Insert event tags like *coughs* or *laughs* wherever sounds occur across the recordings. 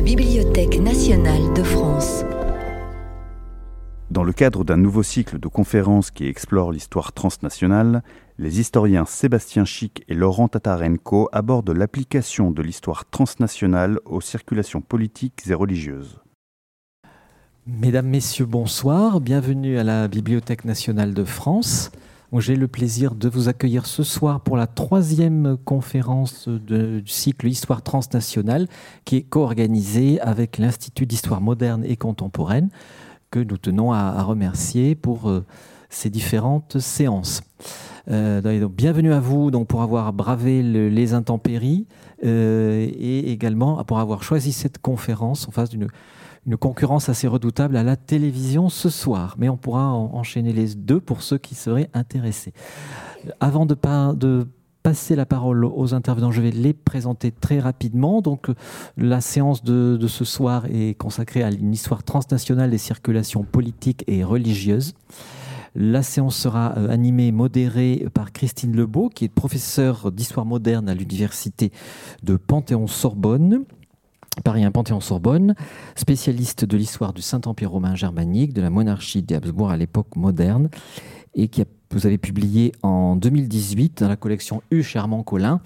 la Bibliothèque nationale de France. Dans le cadre d'un nouveau cycle de conférences qui explore l'histoire transnationale, les historiens Sébastien Chic et Laurent Tatarenko abordent l'application de l'histoire transnationale aux circulations politiques et religieuses. Mesdames, Messieurs, bonsoir. Bienvenue à la Bibliothèque nationale de France. J'ai le plaisir de vous accueillir ce soir pour la troisième conférence du cycle Histoire transnationale qui est co-organisée avec l'Institut d'histoire moderne et contemporaine que nous tenons à, remercier pour euh, ces différentes séances. Euh, bienvenue à vous donc, pour avoir bravé les intempéries euh, et également pour avoir choisi cette conférence en face d'une une concurrence assez redoutable à la télévision ce soir. Mais on pourra enchaîner les deux pour ceux qui seraient intéressés. Avant de, de passer la parole aux intervenants. Je vais les présenter très rapidement. Donc, la séance de, ce soir est consacrée à une histoire transnationale des circulations politiques et religieuses. La séance sera euh, animée et modérée par Christine Lebeau, qui est professeure d'histoire moderne à l'université de Panthéon-Sorbonne. Paris 1 Panthéon-Sorbonne, spécialiste de l'histoire du Saint-Empire romain germanique, de la monarchie des Habsbourg à l'époque moderne, et qui vous avez publié en 2018 dans la collection U Charmant Colin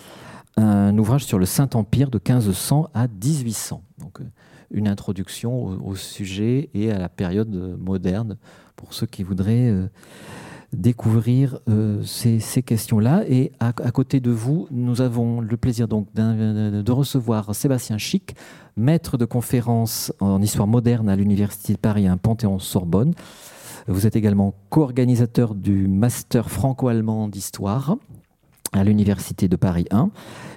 un ouvrage sur le Saint-Empire de 1500 à 1800. Donc euh, une introduction au, sujet et à la période moderne pour ceux qui voudraient euh, découvrir euh, ces, questions-là. Et à, côté de vous, nous avons le plaisir donc de recevoir Sébastien Chic, maître de conférence en histoire moderne à l'Université de Paris, un Panthéon-Sorbonne. Vous êtes également co-organisateur du Master franco-allemand d'histoire à l'Université de Paris 1,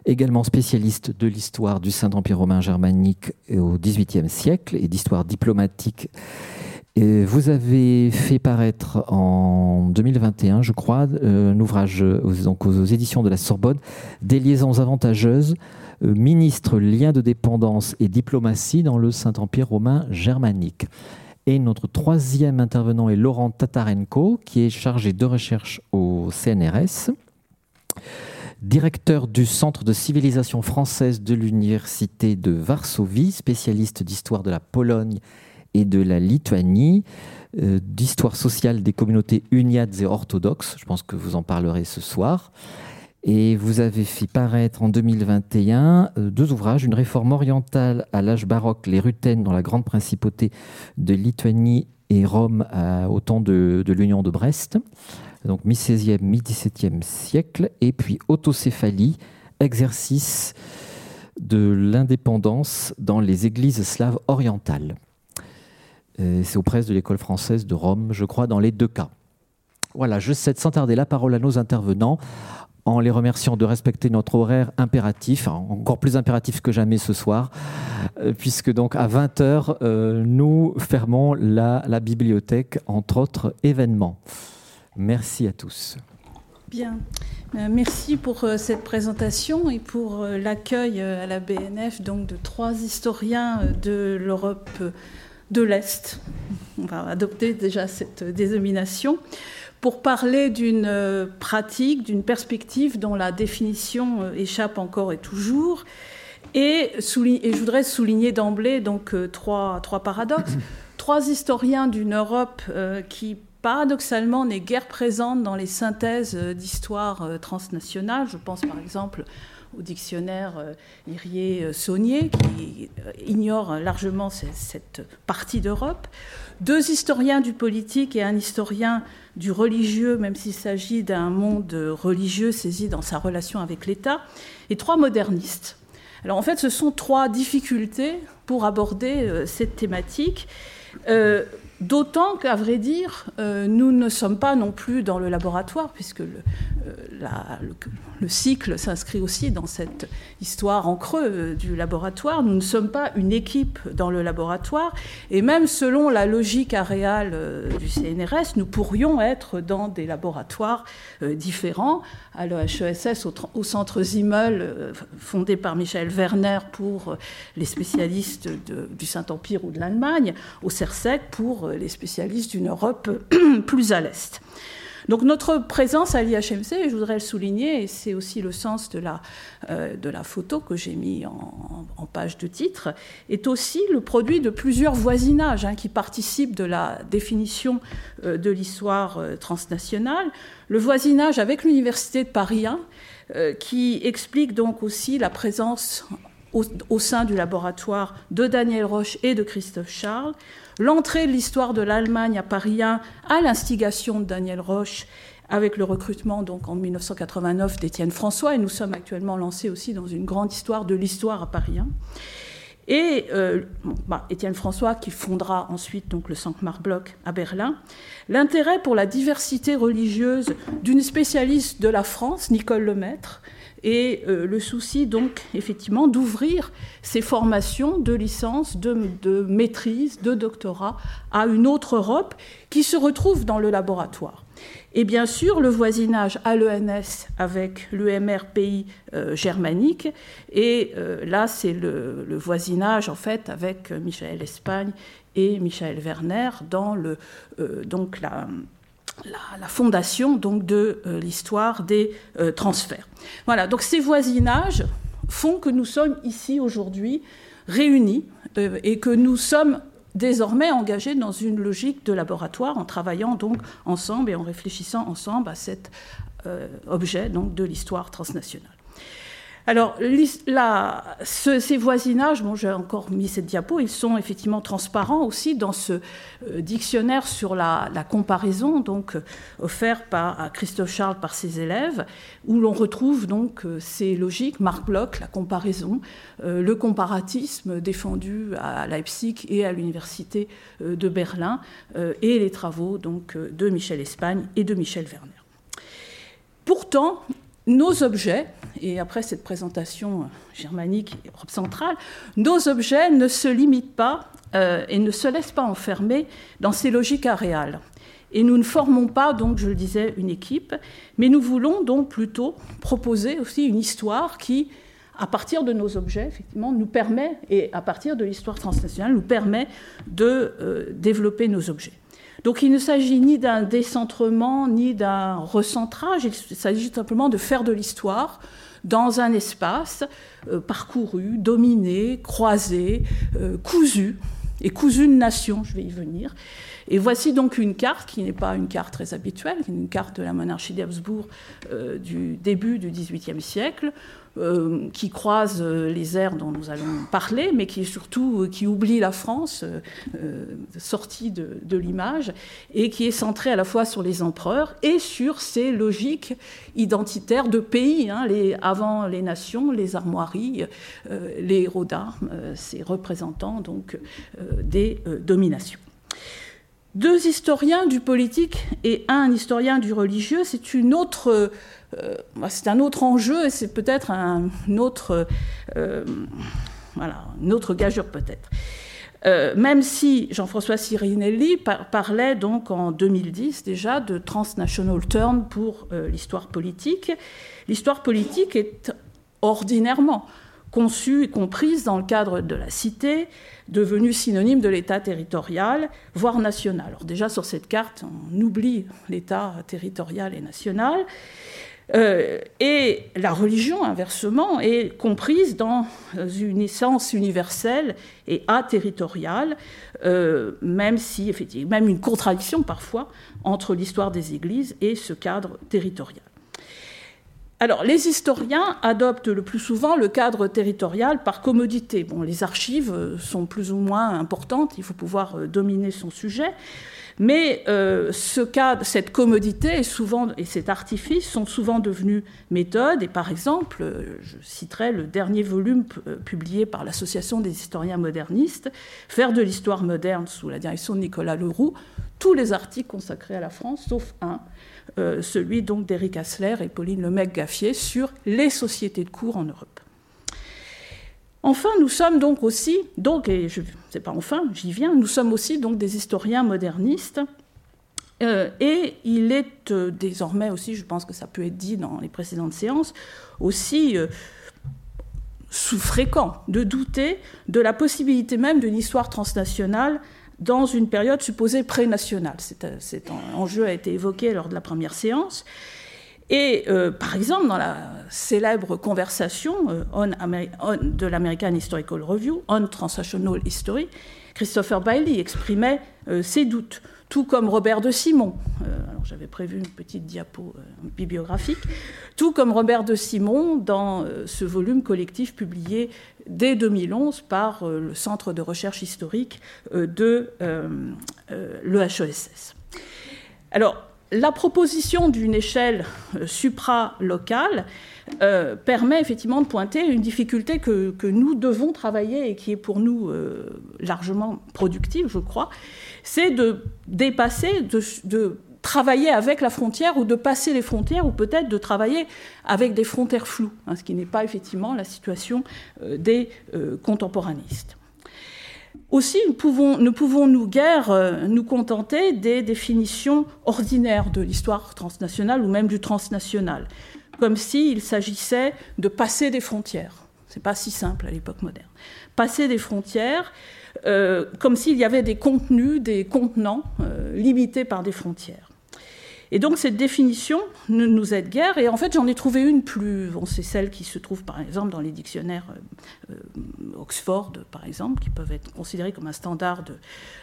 également spécialiste de l'histoire du Saint-Empire romain germanique au XVIIIe siècle et d'histoire diplomatique. Vous avez fait paraître en 2021, je crois, euh, un ouvrage donc aux éditions de la Sorbonne, Des liaisons avantageuses, euh, ministre, liens de dépendance et diplomatie dans le Saint-Empire romain germanique. Et notre troisième intervenant est Laurent Tatarenko, qui est chargé de recherche au CNRS, directeur du Centre de civilisation française de l'Université de Varsovie, spécialiste d'histoire de la Pologne et de la Lituanie, euh, d'histoire sociale des communautés uniates et orthodoxes. Je pense que vous en parlerez ce soir. Et vous avez fait paraître en 2021 euh, deux ouvrages, une réforme orientale à l'âge baroque, les Rutènes dans la grande principauté de Lituanie et Rome au temps de, l'Union de Brest, donc mi-16e, mi-17e siècle, et puis autocéphalie, exercice de l'indépendance dans les églises slaves orientales. Euh, c'est aux presses de l'école française de Rome, je crois, dans les deux cas. Voilà, je cède sans tarder la parole à nos intervenants en les remerciant de respecter notre horaire impératif, encore plus impératif que jamais ce soir, euh, puisque donc à 20h, euh, nous fermons la, la, bibliothèque, entre autres événements. Merci à tous. Bien. Merci pour cette présentation et pour l'accueil à la BNF donc de trois historiens de l'Europe de l'Est. On va adopter déjà cette dénomination pour parler d'une euh, pratique, d'une perspective dont la définition euh, échappe encore et toujours. Et, je voudrais souligner d'emblée donc euh, trois, trois, paradoxes. trois historiens d'une Europe qui paradoxalement n'est guère présente dans les synthèses d'histoire transnationale. Je pense par exemple au dictionnaire Irier-Saunier qui ignore largement cette partie d'Europe. Deux historiens du politique et un historien du religieux, même s'il s'agit d'un monde religieux saisi dans sa relation avec l'État, et trois modernistes. Alors en fait, ce sont trois difficultés pour aborder euh, cette thématique. Euh, D'autant qu'à vrai dire, euh, nous ne sommes pas non plus dans le laboratoire, puisque le, euh, le, cycle s'inscrit aussi dans cette histoire en creux euh, du laboratoire. Nous ne sommes pas une équipe dans le laboratoire, et même selon la logique aréale du CNRS, nous pourrions être dans des laboratoires différents, à l'EHESS, au, au, centre Zimmel, fondé par Michel Werner pour les spécialistes du Saint-Empire ou de l'Allemagne, au CERSEC pour les spécialistes d'une Europe *coughs* plus à l'Est. Donc notre présence à l'IHMC, je voudrais le souligner, et c'est aussi le sens de la, euh, photo que j'ai mis en, page de titre, est aussi le produit de plusieurs voisinages hein, qui participent de la définition euh, de l'histoire euh, transnationale. Le voisinage avec l'Université de Paris 1, qui explique donc aussi la présence au, sein du laboratoire de Daniel Roche et de Christophe Charles, l'entrée de l'histoire de l'Allemagne à Paris 1 à l'instigation de Daniel Roche avec le recrutement donc en 1989 d'Étienne François, et nous sommes actuellement lancés aussi dans une grande histoire de l'histoire à Paris 1. Et euh, bah, Étienne François qui fondera ensuite donc le Centre Bloch à Berlin. L'intérêt pour la diversité religieuse d'une spécialiste de la France, Nicole Lemaître, et euh, le souci donc effectivement d'ouvrir ces formations de licence, de, maîtrise, de doctorat à une autre Europe qui se retrouve dans le laboratoire. Et bien sûr, le voisinage à l'ENS avec l'UMR pays euh, germanique. Et euh, là, c'est le, voisinage, en fait, avec Michel Espagne et Michel Werner dans le, donc la, la, fondation donc de euh, l'histoire des euh, transferts. Voilà, donc ces voisinages font que nous sommes ici aujourd'hui réunis euh, et que nous sommes désormais engagés dans une logique de laboratoire en travaillant donc ensemble et en réfléchissant ensemble à cet objet donc de l'histoire transnationale. Alors, ces voisinages, bon, j'ai encore mis cette diapo, ils sont effectivement transparents aussi dans ce euh, dictionnaire sur la, comparaison, donc euh, offert par à Christophe Charles par ses élèves, où l'on retrouve donc euh, ces logiques, Marc Bloch, la comparaison, le comparatisme défendu à Leipzig et à l'université de Berlin, et les travaux donc de Michel Espagne et de Michel Werner. Pourtant, nos objets, et après cette présentation euh, germanique et Europe centrale, nos objets ne se limitent pas euh, et ne se laissent pas enfermer dans ces logiques aréales. Et nous ne formons pas, donc, je le disais, une équipe, mais nous voulons donc plutôt proposer aussi une histoire qui, à partir de nos objets, effectivement, nous permet, et à partir de l'histoire transnationale, nous permet de euh, développer nos objets. Donc il ne s'agit ni d'un décentrement, ni d'un recentrage, il s'agit simplement de faire de l'histoire dans un espace euh, parcouru, dominé, croisé, euh, cousu, et cousu de nation, je vais y venir. Et voici donc une carte qui n'est pas une carte très habituelle, une carte de la monarchie d'Habsbourg euh, du début du XVIIIe siècle, euh, qui croise euh, les airs dont nous allons parler, mais qui surtout euh, qui oublie la France, sortie de, l'image, et qui est centré à la fois sur les empereurs et sur ces logiques identitaires de pays, hein, avant les nations, les armoiries, les héros d'armes, ces représentants donc des dominations. Deux historiens du politique et un historien du religieux, c'est une autre c'est un autre enjeu et c'est peut-être un autre, euh, voilà, une autre gageure peut-être. Euh, même si Jean-François Sirinelli parlait donc en 2010 déjà de transnational turn pour l'histoire politique, l'histoire politique est ordinairement conçue et comprise dans le cadre de la cité, devenue synonyme de l'État territorial, voire national. Alors déjà sur cette carte, on oublie l'État territorial et national. Euh, et la religion, inversement, est comprise dans une essence universelle et aterritoriale, euh, même si, effectivement, même une contradiction parfois entre l'histoire des églises et ce cadre territorial. Alors, les historiens adoptent le plus souvent le cadre territorial par commodité. Bon, les archives sont plus ou moins importantes, il faut pouvoir euh, dominer son sujet. Mais euh, ce cas, cette commodité et cet artifice sont souvent devenus méthodes. Et par exemple, euh, je citerai le dernier volume euh, publié par l'Association des historiens modernistes, Faire de l'histoire moderne sous la direction de Nicolas Leroux, tous les articles consacrés à la France, sauf un, celui donc d'Éric Assler et Pauline Lemecq-Gaffier sur les sociétés de cours en Europe. Enfin, nous sommes donc aussi, donc, et je sais pas enfin, j'y viens, nous sommes aussi des historiens modernistes. Euh, et il est euh, désormais aussi, je pense que ça peut être dit dans les précédentes séances, aussi euh, sous fréquent de douter de la possibilité même d'une histoire transnationale dans une période supposée pré-nationale. Cet enjeu a été évoqué lors de la première séance. Et euh, par exemple, dans la célèbre conversation euh, on, de l'American Historical Review, On Transnational History, Christopher Bailey exprimait euh, ses doutes, tout comme Robert de Simon. alors j'avais prévu une petite diapo bibliographique, tout comme Robert de Simon dans ce volume collectif publié dès 2011 par le Centre de recherche historique de l'EHESS. Alors, la proposition d'une échelle euh, supra-locale euh, permet effectivement de pointer une difficulté que, nous devons travailler et qui est pour nous euh, largement productive, je crois, c'est de dépasser, de, travailler avec la frontière ou de passer les frontières ou peut-être de travailler avec des frontières floues, hein, ce qui n'est pas effectivement la situation des contemporanistes. Aussi, ne pouvons-nous guère euh, nous contenter des définitions ordinaires de l'histoire transnationale ou même du transnational, comme s'il s'agissait de passer des frontières. Ce n'est pas si simple à l'époque moderne. Passer des frontières, euh, comme s'il y avait des contenus, des contenants euh, limités par des frontières. Et donc cette définition ne nous aide guère. Et en fait, j'en ai trouvé une plus. Bon, c'est celle qui se trouve par exemple dans les dictionnaires euh, euh, Oxford, par exemple, qui peuvent être considérés comme un standard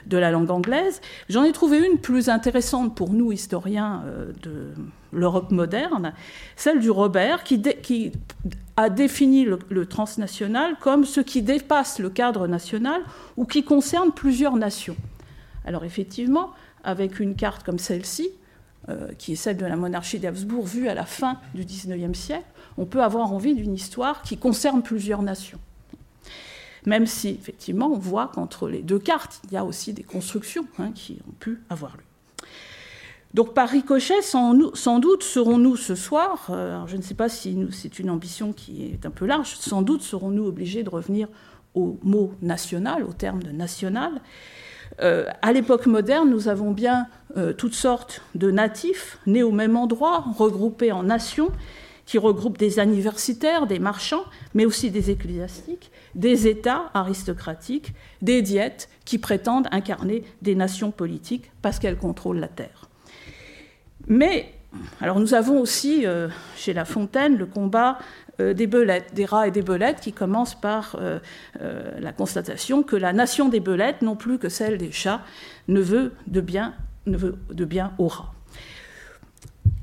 de, la langue anglaise. J'en ai trouvé une plus intéressante pour nous, historiens euh, de l'Europe moderne, celle du Robert, qui, a défini le transnational comme ce qui dépasse le cadre national ou qui concerne plusieurs nations. Alors effectivement, avec une carte comme celle-ci, qui est celle de la monarchie d'Habsbourg vue à la fin du XIXe siècle, on peut avoir envie d'une histoire qui concerne plusieurs nations. Même si, effectivement, on voit qu'entre les deux cartes, il y a aussi des constructions hein, qui ont pu avoir lieu. Donc par ricochet, sans, doute serons-nous ce soir, euh, je ne sais pas si c'est une ambition qui est un peu large, sans doute serons-nous obligés de revenir au mot national, au terme de national, euh, à l'époque moderne, nous avons bien euh, toutes sortes de natifs nés au même endroit, regroupés en nations, qui regroupent des universitaires, des marchands, mais aussi des ecclésiastiques, des États aristocratiques, des diètes qui prétendent incarner des nations politiques parce qu'elles contrôlent la terre. Mais alors nous avons aussi euh, chez La Fontaine le combat euh, des belettes, des rats et des belettes, qui commencent par euh, la constatation que la nation des belettes, non plus que celle des chats, ne veut de bien, ne veut de bien aux rats.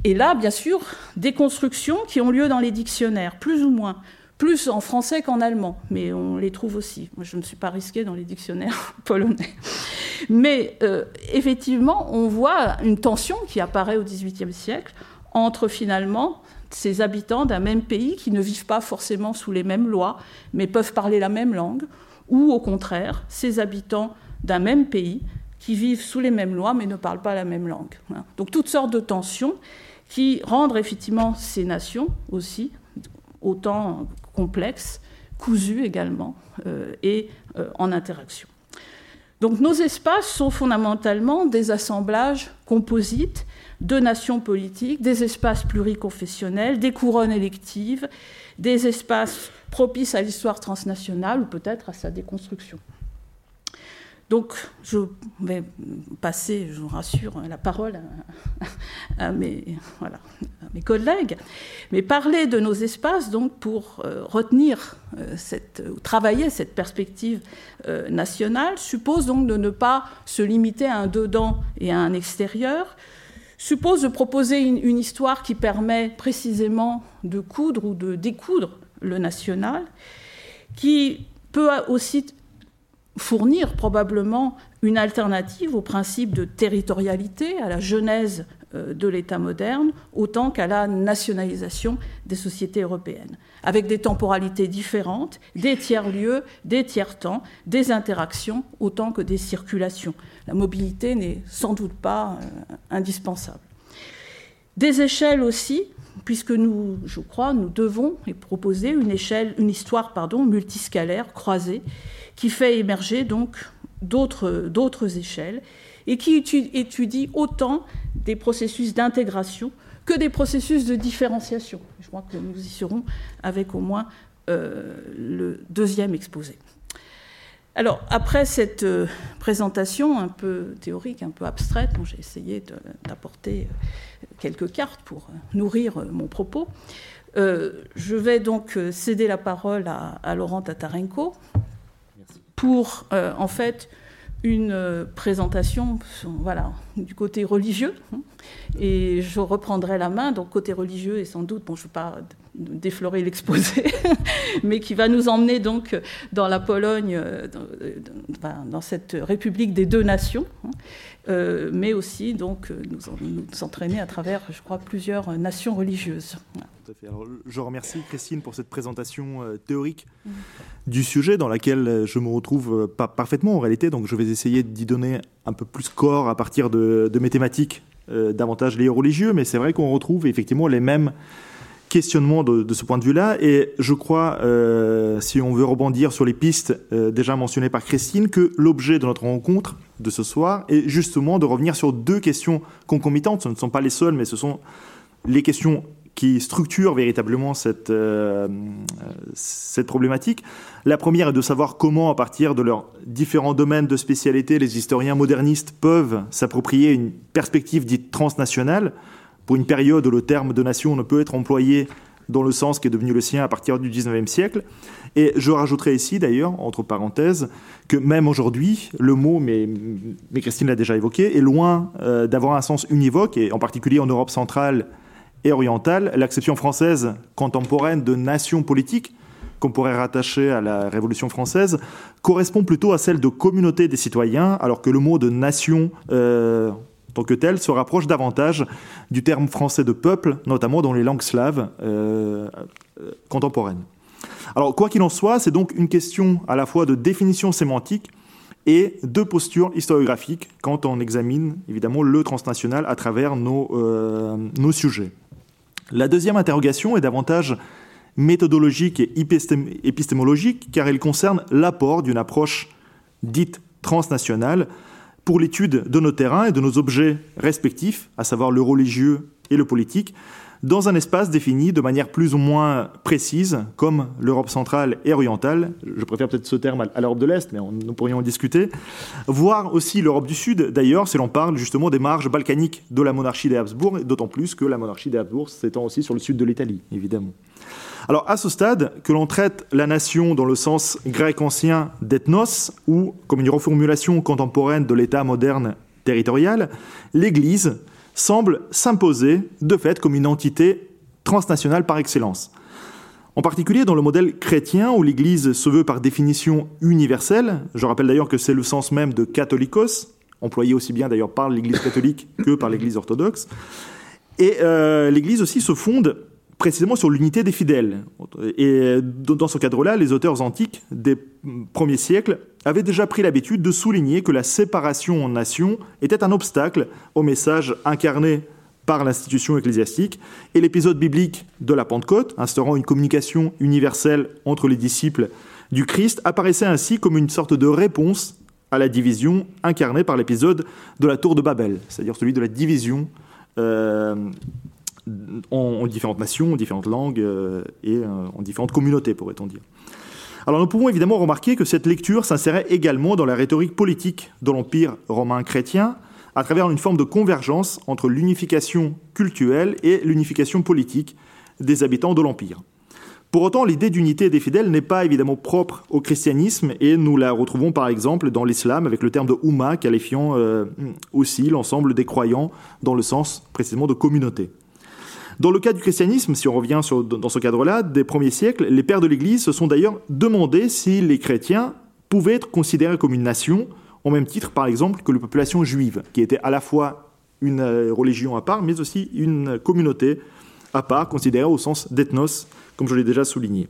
Et là, bien sûr, des constructions qui ont lieu dans les dictionnaires, plus ou moins, plus en français qu'en allemand, mais on les trouve aussi. Moi, je ne suis pas risquée dans les dictionnaires *laughs* polonais. Mais effectivement, on voit une tension qui apparaît au XVIIIe siècle entre finalement ces habitants d'un même pays qui ne vivent pas forcément sous les mêmes lois, mais peuvent parler la même langue, ou au contraire, ces habitants d'un même pays qui vivent sous les mêmes lois, mais ne parlent pas la même langue. Donc toutes sortes de tensions qui rendent effectivement ces nations aussi autant complexes, cousues également, euh, et euh, en interaction. Donc nos espaces sont fondamentalement des assemblages composites de nations politiques, des espaces pluriconfessionnels, des couronnes électives, des espaces propices à l'histoire transnationale ou peut-être à sa déconstruction. Donc, je vais passer, je vous rassure, la parole à, mes, collègues. Mais parler de nos espaces, donc, pour euh, retenir, euh, cette, travailler cette perspective euh, nationale, suppose donc de ne pas se limiter à un dedans et à un extérieur, suppose de proposer une, histoire qui permet précisément de coudre ou de découdre le national, qui peut aussi fournir probablement une alternative au principe de territorialité, à la genèse euh, de l'État moderne, autant qu'à la nationalisation des sociétés européennes, avec des temporalités différentes, des tiers-lieux, des tiers-temps, des interactions, autant que des circulations. La mobilité n'est sans doute pas euh, indispensable. Des échelles aussi, puisque nous, je crois, nous devons proposer une, échelle, une histoire pardon, multiscalaire, croisée, qui fait émerger donc d'autres échelles et qui étudie autant des processus d'intégration que des processus de différenciation. Je crois que nous y serons avec au moins euh, le deuxième exposé. Alors, après cette euh, présentation un peu théorique, un peu abstraite, j'ai essayé d'apporter euh, quelques cartes pour nourrir mon propos. je vais donc céder la parole à, Laurent Tatarenko pour, en fait, une présentation voilà, du côté religieux. Et je reprendrai la main, donc côté religieux, et sans doute, bon, je ne veux pas déflorer l'exposé, *laughs* mais qui va nous emmener donc dans la Pologne, euh, dans, cette République des deux nations, hein, euh, mais aussi donc nous, nous, entraîner à travers, je crois, plusieurs nations religieuses. Tout à fait. je remercie Christine pour cette présentation euh, théorique du sujet dans laquelle je me retrouve pas parfaitement en réalité, donc je vais essayer d'y donner un peu plus corps à partir de, mes thématiques davantage liées aux religieux, mais c'est vrai qu'on retrouve effectivement les mêmes questionnement de, ce point de vue-là. Et je crois, euh, si on veut rebondir sur les pistes euh, déjà mentionnées par Christine, que l'objet de notre rencontre de ce soir est justement de revenir sur deux questions concomitantes. Ce ne sont pas les seules, mais ce sont les questions qui structurent véritablement cette, euh, cette problématique. La première est de savoir comment, à partir de leurs différents domaines de spécialité, les historiens modernistes peuvent s'approprier une perspective dite transnationale pour une période où le terme de nation ne peut être employé dans le sens qui est devenu le sien à partir du 19e siècle. Et je rajouterai ici, d'ailleurs, entre parenthèses, que même aujourd'hui, le mot, mais, mais Christine l'a déjà évoqué, est loin euh, d'avoir un sens univoque, et en particulier en Europe centrale et orientale. L'acception française contemporaine de nation politique, qu'on pourrait rattacher à la Révolution française, correspond plutôt à celle de communauté des citoyens, alors que le mot de nation, euh, tant que tel, se rapproche davantage du terme français de peuple, notamment dans les langues slaves euh, euh, contemporaines. Alors, quoi qu'il en soit, c'est donc une question à la fois de définition sémantique et de posture historiographique quand on examine évidemment le transnational à travers nos, euh, nos sujets. La deuxième interrogation est davantage méthodologique et épistémologique car elle concerne l'apport d'une approche dite transnationale pour l'étude de nos terrains et de nos objets respectifs, à savoir le religieux et le politique, dans un espace défini de manière plus ou moins précise, comme l'Europe centrale et orientale, je préfère peut-être ce terme à l'Europe de l'Est, mais nous pourrions en discuter, voire aussi l'Europe du Sud, d'ailleurs, si l'on parle justement des marges balkaniques de la monarchie des Habsbourg, d'autant plus que la monarchie des Habsbourg s'étend aussi sur le sud de l'Italie, évidemment. Alors à ce stade, que l'on traite la nation dans le sens grec ancien d'ethnos, ou comme une reformulation contemporaine de l'État moderne territorial, l'Église semble s'imposer de fait comme une entité transnationale par excellence. En particulier dans le modèle chrétien où l'Église se veut par définition universelle, je rappelle d'ailleurs que c'est le sens même de catholicos, employé aussi bien d'ailleurs par l'Église catholique *laughs* que par l'Église orthodoxe, et euh, l'Église aussi se fonde précisément sur l'unité des fidèles. Et dans ce cadre-là, les auteurs antiques des premiers siècles avaient déjà pris l'habitude de souligner que la séparation en nations était un obstacle au message incarné par l'institution ecclésiastique, et l'épisode biblique de la Pentecôte, instaurant une communication universelle entre les disciples du Christ, apparaissait ainsi comme une sorte de réponse à la division incarnée par l'épisode de la tour de Babel, c'est-à-dire celui de la division euh, en, différentes nations, en différentes langues euh, et euh, en différentes communautés, pourrait-on dire. Alors nous pouvons évidemment remarquer que cette lecture s'insérait également dans la rhétorique politique de l'Empire romain chrétien, à travers une forme de convergence entre l'unification cultuelle et l'unification politique des habitants de l'Empire. Pour autant, l'idée d'unité des fidèles n'est pas évidemment propre au christianisme et nous la retrouvons par exemple dans l'islam avec le terme de Ummah qualifiant euh, aussi l'ensemble des croyants dans le sens précisément de communauté. Dans le cas du christianisme, si on revient dans ce cadre-là, des premiers siècles, les pères de l'Église se sont d'ailleurs demandé si les chrétiens pouvaient être considérés comme une nation, au même titre par exemple que la population juive, qui était à la fois une euh, religion à part, mais aussi une communauté à part, considérée au sens d'ethnos, comme je l'ai déjà souligné.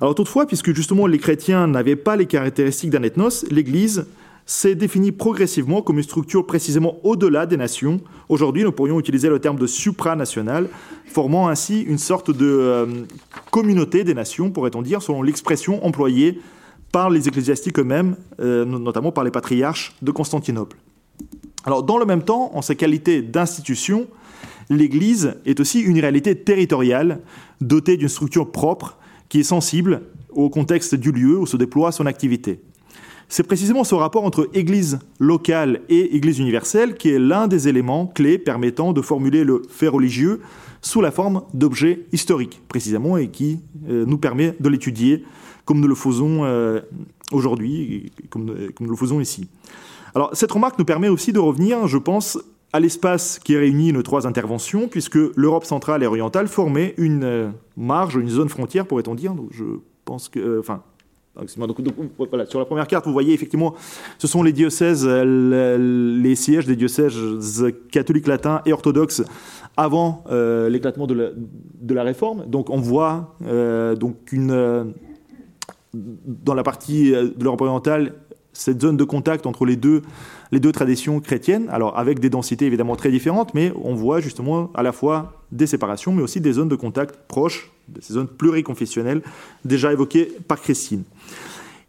Alors toutefois, puisque justement les chrétiens n'avaient pas les caractéristiques d'un ethnos, l'Église s'est défini progressivement comme une structure précisément au-delà des nations. Aujourd'hui, nous pourrions utiliser le terme de supranational, formant ainsi une sorte de euh, communauté des nations, pourrait-on dire, selon l'expression employée par les ecclésiastiques eux-mêmes, euh, notamment par les patriarches de Constantinople. Alors, dans le même temps, en sa qualité d'institution, l'Église est aussi une réalité territoriale, dotée d'une structure propre, qui est sensible au contexte du lieu où se déploie son activité. C'est précisément ce rapport entre Église locale et Église universelle qui est l'un des éléments clés permettant de formuler le fait religieux sous la forme d'objets historiques, précisément, et qui euh, nous permet de l'étudier comme nous le faisons euh, aujourd'hui, comme, comme, nous le faisons ici. Alors, cette remarque nous permet aussi de revenir, je pense, à l'espace qui réunit nos trois interventions, puisque l'Europe centrale et orientale formait une euh, marge, une zone frontière, pourrait-on dire. Je pense que, sur la première carte, vous voyez effectivement, ce sont les diocèses, les sièges des diocèses catholiques latins et orthodoxes avant euh, l'éclatement de la, réforme. Donc on voit euh, euh, dans la partie de l'Europe orientale cette zone de contact entre les deux, les deux traditions chrétiennes, alors avec des densités évidemment très différentes, mais on voit justement à la fois des séparations, mais aussi des zones de contact proches, ces zones pluriconfessionnelles déjà évoquées par Christine.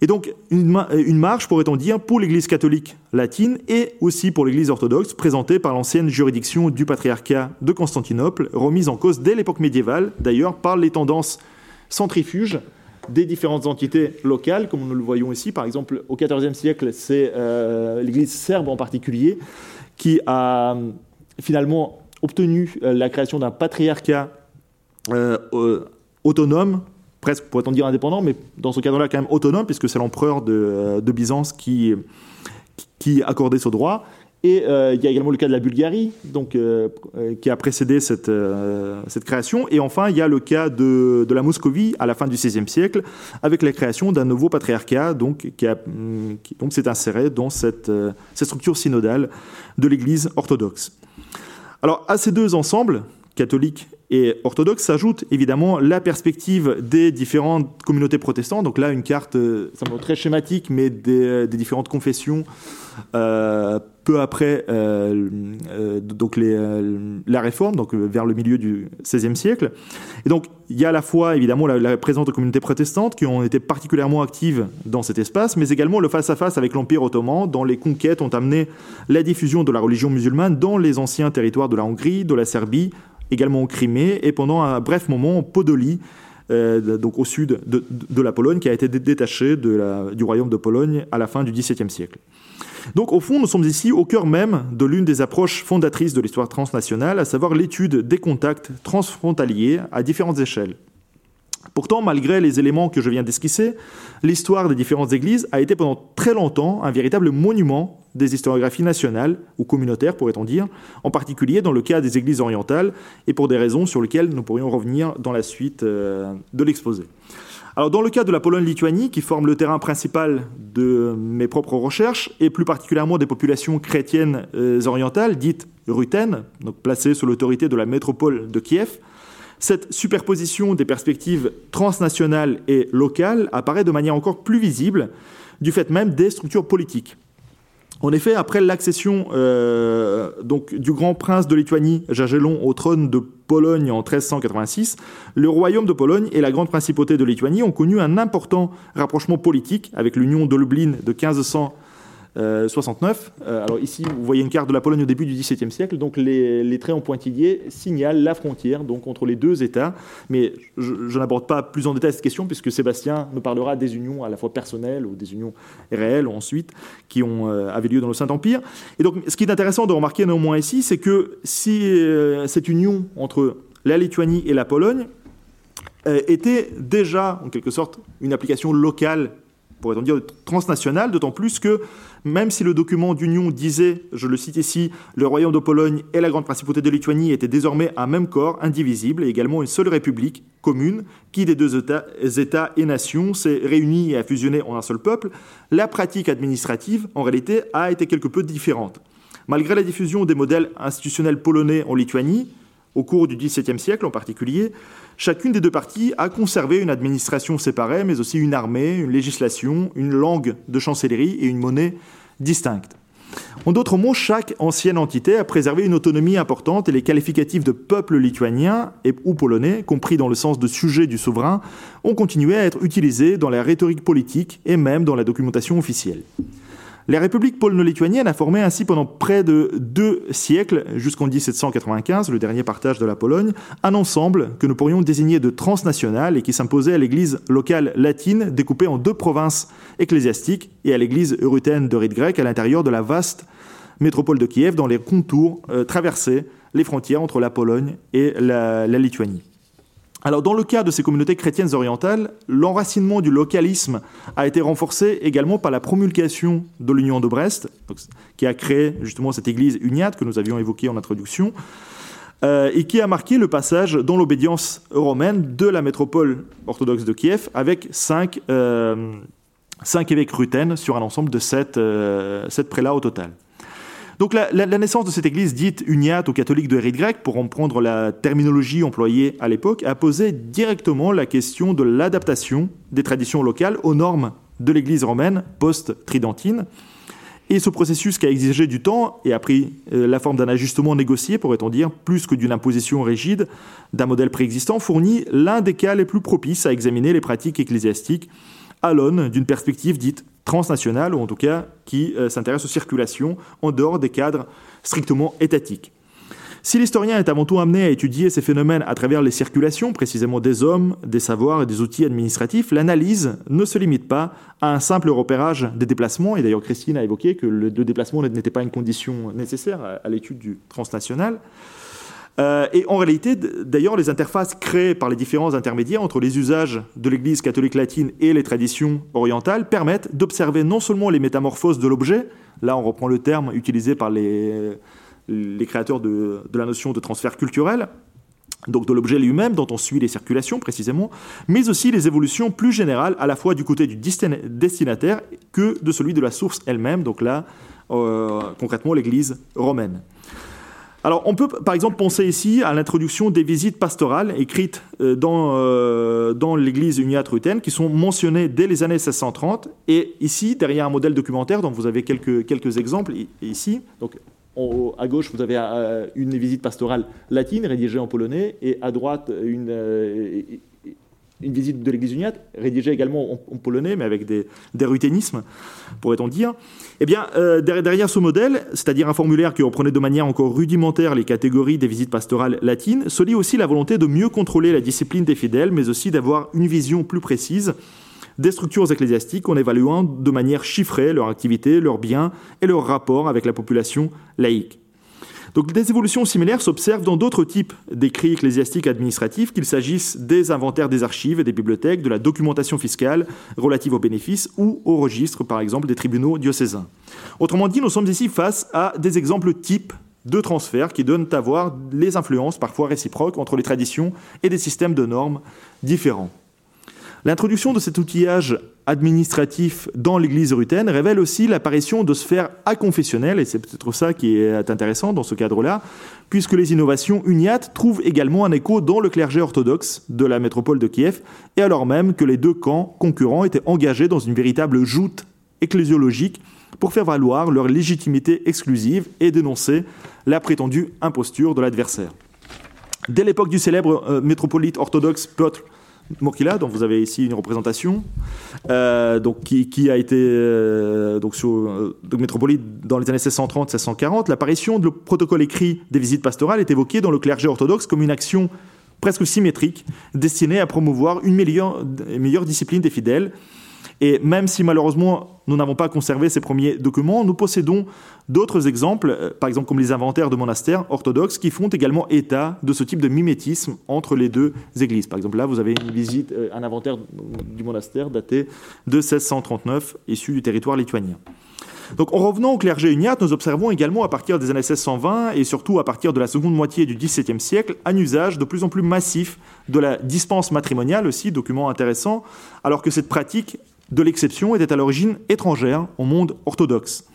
Et donc une, marche, pourrait-on dire, pour l'Église catholique latine et aussi pour l'Église orthodoxe, présentée par l'ancienne juridiction du patriarcat de Constantinople, remise en cause dès l'époque médiévale, d'ailleurs par les tendances centrifuges des différentes entités locales, comme nous le voyons ici. Par exemple, au XIVe siècle, c'est euh, l'Église serbe en particulier qui a finalement obtenu euh, la création d'un patriarcat euh, autonome presque, pourrait-on dire, indépendant, mais dans ce cadre-là, quand même autonome, puisque c'est l'empereur de, euh, Byzance qui, qui accordait ce droit. Et euh, il y a également le cas de la Bulgarie, donc, euh, qui a précédé cette, création. Et enfin, il y a le cas de, la Moscovie à la fin du XVIe siècle, avec la création d'un nouveau patriarcat donc, qui, qui donc s'est inséré dans cette, structure synodale de l'Église orthodoxe. Alors, à ces deux ensembles, catholiques et orthodoxe s'ajoute évidemment la perspective des différentes communautés protestantes. Donc là, une carte euh, très schématique, mais des, euh, différentes confessions euh, peu après donc la réforme, donc vers le milieu du XVIe siècle. Et donc il y a à la fois évidemment la, présence de communautés protestantes qui ont été particulièrement actives dans cet espace, mais également le face à -face avec l'Empire ottoman, dont les conquêtes ont amené la diffusion de la religion musulmane dans les anciens territoires de la Hongrie, de la Serbie, également en Crimée, et pendant un bref moment en Podolie, euh, donc au sud de, la Pologne, qui a été détachée du royaume de Pologne à la fin du XVIIe siècle. Donc au fond, nous sommes ici au cœur même de l'une des approches fondatrices de l'histoire transnationale, à savoir l'étude des contacts transfrontaliers à différentes échelles. Pourtant, malgré les éléments que je viens d'esquisser, l'histoire des différentes églises a été pendant très longtemps un véritable monument des historiographies nationales ou communautaires, pourrait-on dire, en particulier dans le cas des églises orientales, et pour des raisons sur lesquelles nous pourrions revenir dans la suite euh, de l'exposé. Alors, dans le cas de la Pologne-Lituanie, qui forme le terrain principal de mes propres recherches, et plus particulièrement des populations chrétiennes euh, orientales, dites rutènes, donc placées sous l'autorité de la métropole de Kiev, cette superposition des perspectives transnationales et locales apparaît de manière encore plus visible du fait même des structures politiques. En effet, après l'accession euh, du grand prince de Lituanie, Jagellon, au trône de Pologne en 1386, le royaume de Pologne et la grande principauté de Lituanie ont connu un important rapprochement politique avec l'union de Lublin de 1500 69. Euh, euh, alors ici, vous voyez une carte de la Pologne au début du XVIIe siècle. Donc les, traits en pointillé signalent la frontière donc entre les deux États. Mais je, n'aborde pas plus en détail cette question puisque Sébastien nous parlera des unions à la fois personnelles ou des unions réelles ensuite qui ont euh, avaient lieu dans le Saint-Empire. Et donc, ce qui est intéressant de remarquer néanmoins ici, c'est que si cette union entre la Lituanie et la Pologne était déjà en quelque sorte une application locale pourrait-on dire, transnationale, d'autant plus que même si le document d'union disait, je le cite ici, le royaume de Pologne et la grande principauté de Lituanie étaient désormais un même corps, indivisible, et également une seule république commune, qui des deux États, et nations s'est réunie et a fusionné en un seul peuple, la pratique administrative, en réalité, a été quelque peu différente. Malgré la diffusion des modèles institutionnels polonais en Lituanie, au cours du XVIIe siècle en particulier, chacune des deux parties a conservé une administration séparée, mais aussi une armée, une législation, une langue de chancellerie et une monnaie distincte. En d'autres mots, chaque ancienne entité a préservé une autonomie importante et les qualificatifs de peuple lituanien et, ou polonais, compris dans le sens de sujet du souverain, ont continué à être utilisés dans la rhétorique politique et même dans la documentation officielle. La République polono-lituanienne a formé ainsi pendant près de deux siècles, jusqu'en 1795, le dernier partage de la Pologne, un ensemble que nous pourrions désigner de transnational et qui s'imposait à l'Église locale latine découpée en deux provinces ecclésiastiques et à l'Église eurythène de rite grec à l'intérieur de la vaste métropole de Kiev dans les contours euh, traversés les frontières entre la Pologne et la Lituanie. Alors, dans le cas de ces communautés chrétiennes orientales, l'enracinement du localisme a été renforcé également par la promulgation de l'Union de Brest, qui a créé justement cette église uniate que nous avions évoquée en introduction, euh, et qui a marqué le passage dans l'obédience romaine de la métropole orthodoxe de Kiev avec cinq, euh, évêques rutènes sur un ensemble de sept, euh, sept prélats au total. Donc la, naissance de cette église dite uniate aux catholiques de rite grec, pour reprendre la terminologie employée à l'époque, a posé directement la question de l'adaptation des traditions locales aux normes de l'église romaine post-tridentine. Et ce processus qui a exigé du temps et a pris euh, la forme d'un ajustement négocié, pourrait-on dire, plus que d'une imposition rigide d'un modèle préexistant, fournit l'un des cas les plus propices à examiner les pratiques ecclésiastiques à d'une perspective dite transnationale, ou en tout cas qui euh, s'intéresse aux circulations en dehors des cadres strictement étatiques. Si l'historien est avant tout amené à étudier ces phénomènes à travers les circulations, précisément des hommes, des savoirs et des outils administratifs, l'analyse ne se limite pas à un simple repérage des déplacements, et d'ailleurs Christine a évoqué que le déplacement n'était pas une condition nécessaire à l'étude du transnational, euh, et en réalité, d'ailleurs, les interfaces créées par les différents intermédiaires entre les usages de l'Église catholique latine et les traditions orientales permettent d'observer non seulement les métamorphoses de l'objet, là on reprend le terme utilisé par les, créateurs de, de la notion de transfert culturel, donc de l'objet lui-même dont on suit les circulations précisément, mais aussi les évolutions plus générales à la fois du côté du destinataire que de celui de la source elle-même, donc là euh, concrètement l'Église romaine. Alors, on peut par exemple penser ici à l'introduction des visites pastorales écrites euh, dans, euh, dans l'église uniate ruthène qui sont mentionnées dès les années 1630. Et ici, derrière un modèle documentaire dont vous avez quelques, quelques exemples ici, donc à gauche, vous avez euh, une visite pastorale latine rédigée en polonais, et à droite, une, une visite de l'église uniate, rédigée également en, polonais, mais avec des, des ruthénismes, pourrait-on dire. Eh bien, euh, derrière ce modèle, c'est-à-dire un formulaire qui reprenait de manière encore rudimentaire les catégories des visites pastorales latines, se lie aussi la volonté de mieux contrôler la discipline des fidèles, mais aussi d'avoir une vision plus précise des structures ecclésiastiques en évaluant de manière chiffrée leur activité, leurs biens et leur rapport avec la population laïque. Donc des évolutions similaires s'observent dans d'autres types d'écrits ecclésiastiques administratifs, qu'il s'agisse des inventaires des archives et des bibliothèques, de la documentation fiscale relative aux bénéfices ou au registre, par exemple, des tribunaux diocésains. Autrement dit, nous sommes ici face à des exemples types de transferts qui donnent à voir les influences parfois réciproques entre les traditions et des systèmes de normes différents. L'introduction de cet outillage administratif dans l'Église ruthéenne révèle aussi l'apparition de sphères aconfessionnelles, et c'est peut-être ça qui est intéressant dans ce cadre-là, puisque les innovations uniates trouvent également un écho dans le clergé orthodoxe de la métropole de Kiev, et alors même que les deux camps concurrents étaient engagés dans une véritable joute ecclésiologique pour faire valoir leur légitimité exclusive et dénoncer la prétendue imposture de l'adversaire. Dès l'époque du célèbre euh, métropolite orthodoxe Piotr Mokila, dont vous avez ici une représentation, euh, qui, a été euh, sur, euh, métropolite dans les années 1630-1640. L'apparition du protocole écrit des visites pastorales est évoquée dans le clergé orthodoxe comme une action presque symétrique destinée à promouvoir une meilleure discipline des fidèles et même si malheureusement nous n'avons pas conservé ces premiers documents, nous possédons d'autres exemples, euh, par exemple comme les inventaires de monastères orthodoxes, qui font également état de ce type de mimétisme entre les deux églises. Par exemple, là, vous avez une visite, euh, un inventaire du monastère daté de 1639, issu du territoire lituanien. Donc, en revenant au clergé uniate, nous observons également à partir des années 1620 et surtout à partir de la seconde moitié du XVIIe siècle un usage de plus en plus massif de la dispense matrimoniale aussi, document intéressant, alors que cette pratique de l'exception était à l'origine étrangère au monde orthodoxe.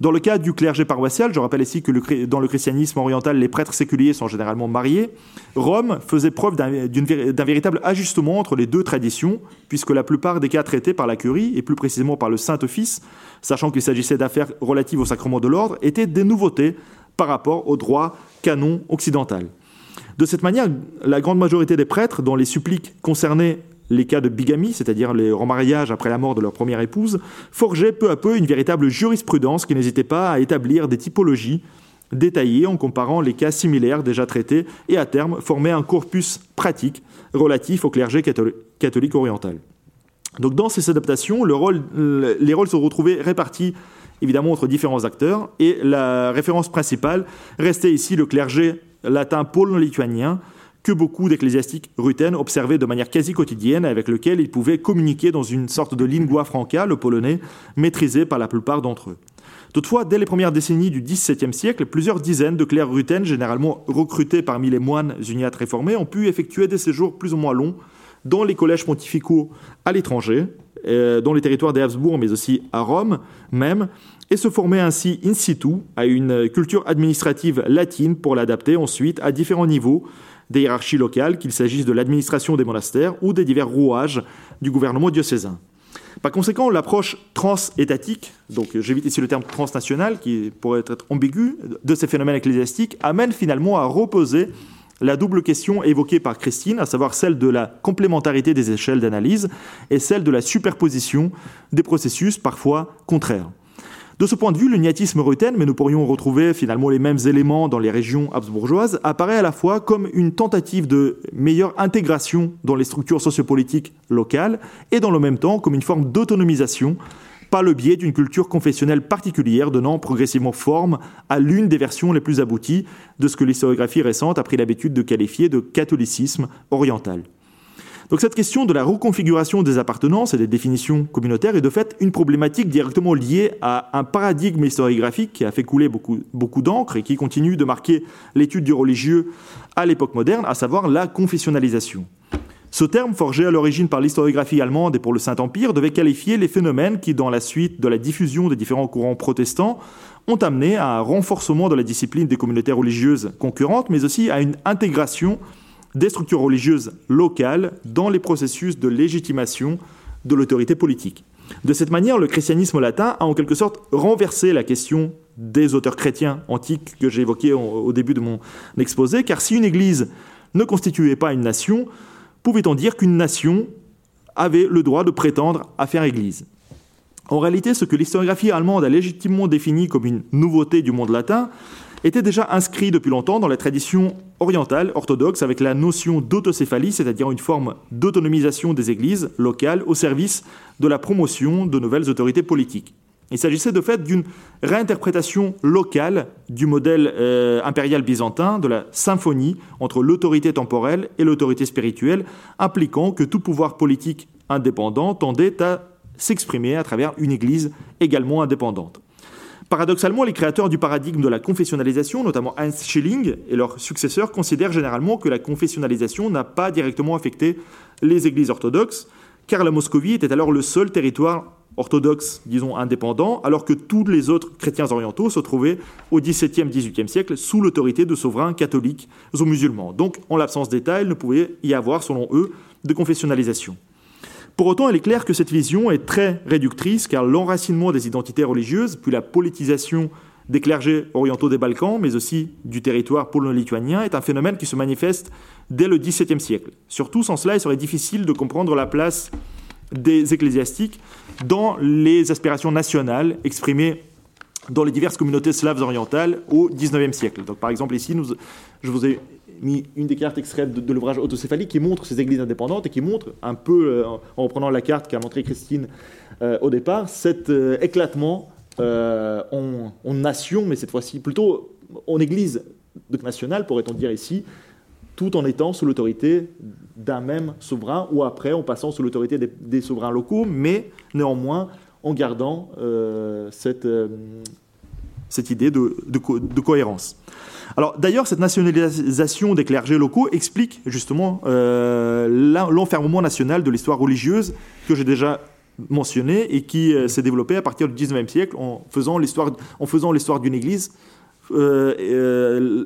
Dans le cas du clergé paroissial, je rappelle ici que dans le christianisme oriental, les prêtres séculiers sont généralement mariés, Rome faisait preuve d'un véritable ajustement entre les deux traditions, puisque la plupart des cas traités par la curie, et plus précisément par le Saint-Office, sachant qu'il s'agissait d'affaires relatives au sacrement de l'ordre, étaient des nouveautés par rapport au droit canon occidental. De cette manière, la grande majorité des prêtres, dont les suppliques concernaient les cas de bigamie, c'est-à-dire les remariages après la mort de leur première épouse, forgeaient peu à peu une véritable jurisprudence qui n'hésitait pas à établir des typologies détaillées en comparant les cas similaires déjà traités et à terme former un corpus pratique relatif au clergé catholique oriental. Donc dans ces adaptations, les rôles sont retrouvés répartis évidemment entre différents acteurs et la référence principale restait ici le clergé latin polo-lituanien que beaucoup d'ecclésiastiques rutènes observaient de manière quasi quotidienne, avec lequel ils pouvaient communiquer dans une sorte de lingua franca, le polonais, maîtrisé par la plupart d'entre eux. Toutefois, dès les premières décennies du XVIIe siècle, plusieurs dizaines de clercs rutènes, généralement recrutés parmi les moines uniates réformés, ont pu effectuer des séjours plus ou moins longs dans les collèges pontificaux à l'étranger, euh, dans les territoires des Habsbourg, mais aussi à Rome même, et se former ainsi in situ à une culture administrative latine pour l'adapter ensuite à différents niveaux des hiérarchies locales, qu'il s'agisse de l'administration des monastères ou des divers rouages du gouvernement diocésain. Par conséquent, l'approche transétatique, donc j'évite ici le terme transnational qui pourrait être ambigu, de ces phénomènes ecclésiastiques, amène finalement à reposer la double question évoquée par Christine, à savoir celle de la complémentarité des échelles d'analyse et celle de la superposition des processus parfois contraires. De ce point de vue, l'uniatisme ruthène, mais nous pourrions retrouver finalement les mêmes éléments dans les régions habsbourgeoises, apparaît à la fois comme une tentative de meilleure intégration dans les structures sociopolitiques locales et dans le même temps comme une forme d'autonomisation par le biais d'une culture confessionnelle particulière donnant progressivement forme à l'une des versions les plus abouties de ce que l'historiographie récente a pris l'habitude de qualifier de catholicisme oriental. Donc cette question de la reconfiguration des appartenances et des définitions communautaires est de fait une problématique directement liée à un paradigme historiographique qui a fait couler beaucoup, beaucoup d'encre et qui continue de marquer l'étude du religieux à l'époque moderne, à savoir la confessionnalisation. Ce terme, forgé à l'origine par l'historiographie allemande et pour le Saint-Empire, devait qualifier les phénomènes qui, dans la suite de la diffusion des différents courants protestants, ont amené à un renforcement de la discipline des communautés religieuses concurrentes, mais aussi à une intégration des structures religieuses locales dans les processus de légitimation de l'autorité politique. De cette manière, le christianisme latin a en quelque sorte renversé la question des auteurs chrétiens antiques que j'ai évoqués au début de mon exposé, car si une Église ne constituait pas une nation, pouvait-on dire qu'une nation avait le droit de prétendre à faire Église? En réalité, ce que l'historiographie allemande a légitimement défini comme une nouveauté du monde latin était déjà inscrit depuis longtemps dans la tradition orientale orthodoxe avec la notion d'autocéphalie, c'est-à-dire une forme d'autonomisation des églises locales au service de la promotion de nouvelles autorités politiques. Il s'agissait de fait d'une réinterprétation locale du modèle euh, impérial byzantin de la symphonie entre l'autorité temporelle et l'autorité spirituelle, impliquant que tout pouvoir politique indépendant tendait à s'exprimer à travers une église également indépendante. Paradoxalement, les créateurs du paradigme de la confessionnalisation, notamment Heinz Schilling et leurs successeurs, considèrent généralement que la confessionnalisation n'a pas directement affecté les églises orthodoxes, car la Moscovie était alors le seul territoire orthodoxe, disons, indépendant, alors que tous les autres chrétiens orientaux se trouvaient au XVIIe, XVIIIe siècle sous l'autorité de souverains catholiques ou musulmans. Donc, en l'absence d'État, il ne pouvait y avoir, selon eux, de confessionnalisation. Pour autant, il est clair que cette vision est très réductrice car l'enracinement des identités religieuses, puis la politisation des clergés orientaux des Balkans, mais aussi du territoire polo-lituanien, est un phénomène qui se manifeste dès le XVIIe siècle. Surtout, sans cela, il serait difficile de comprendre la place des ecclésiastiques dans les aspirations nationales exprimées dans les diverses communautés slaves orientales au XIXe siècle. Donc, par exemple, ici, je vous ai mis une des cartes extraites de, l'ouvrage Autocéphalie qui montre ces églises indépendantes et qui montre un peu, euh, en reprenant la carte qu'a montré Christine euh, au départ, cet euh, éclatement en, en, nation, mais cette fois-ci plutôt en église nationale, pourrait-on dire ici, tout en étant sous l'autorité d'un même souverain ou après en passant sous l'autorité des, souverains locaux, mais néanmoins en gardant cette, cette idée de, cohérence. Alors d'ailleurs, cette nationalisation des clergés locaux explique justement euh, l'enfermement national de l'histoire religieuse que j'ai déjà mentionné et qui euh, s'est développé à partir du XIXe siècle en faisant l'histoire d'une église euh,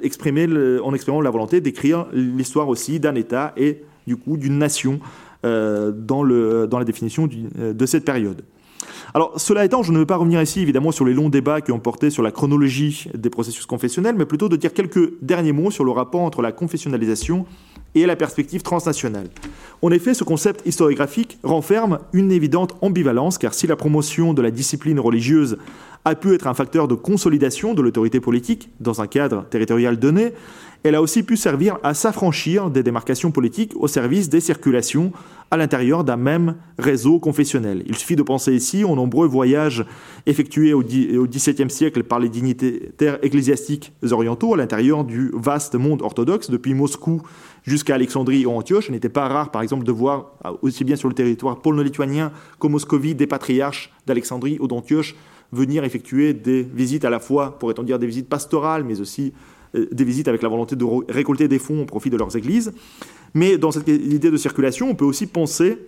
en exprimant la volonté d'écrire l'histoire aussi d'un État et du coup d'une nation dans, le, dans la définition de cette période. Alors, cela étant, je ne veux pas revenir ici évidemment sur les longs débats qui ont porté sur la chronologie des processus confessionnels, mais plutôt de dire quelques derniers mots sur le rapport entre la confessionnalisation et la perspective transnationale. En effet, ce concept historiographique renferme une évidente ambivalence, car si la promotion de la discipline religieuse a pu être un facteur de consolidation de l'autorité politique dans un cadre territorial donné, elle a aussi pu servir à s'affranchir des démarcations politiques au service des circulations à l'intérieur d'un même réseau confessionnel. Il suffit de penser ici aux nombreux voyages effectués au XVIIe siècle par les dignitaires ecclésiastiques orientaux à l'intérieur du vaste monde orthodoxe, depuis Moscou jusqu'à Alexandrie ou Antioche. Il n'était pas rare, par exemple, de voir, aussi bien sur le territoire polno-lituanien qu'au Moscovie, des patriarches d'Alexandrie ou d'Antioche venir effectuer des visites à la fois, pourrait-on dire, des visites pastorales, mais aussi euh, des visites avec la volonté de récolter des fonds au profit de leurs églises. Mais dans cette idée de circulation, on peut aussi penser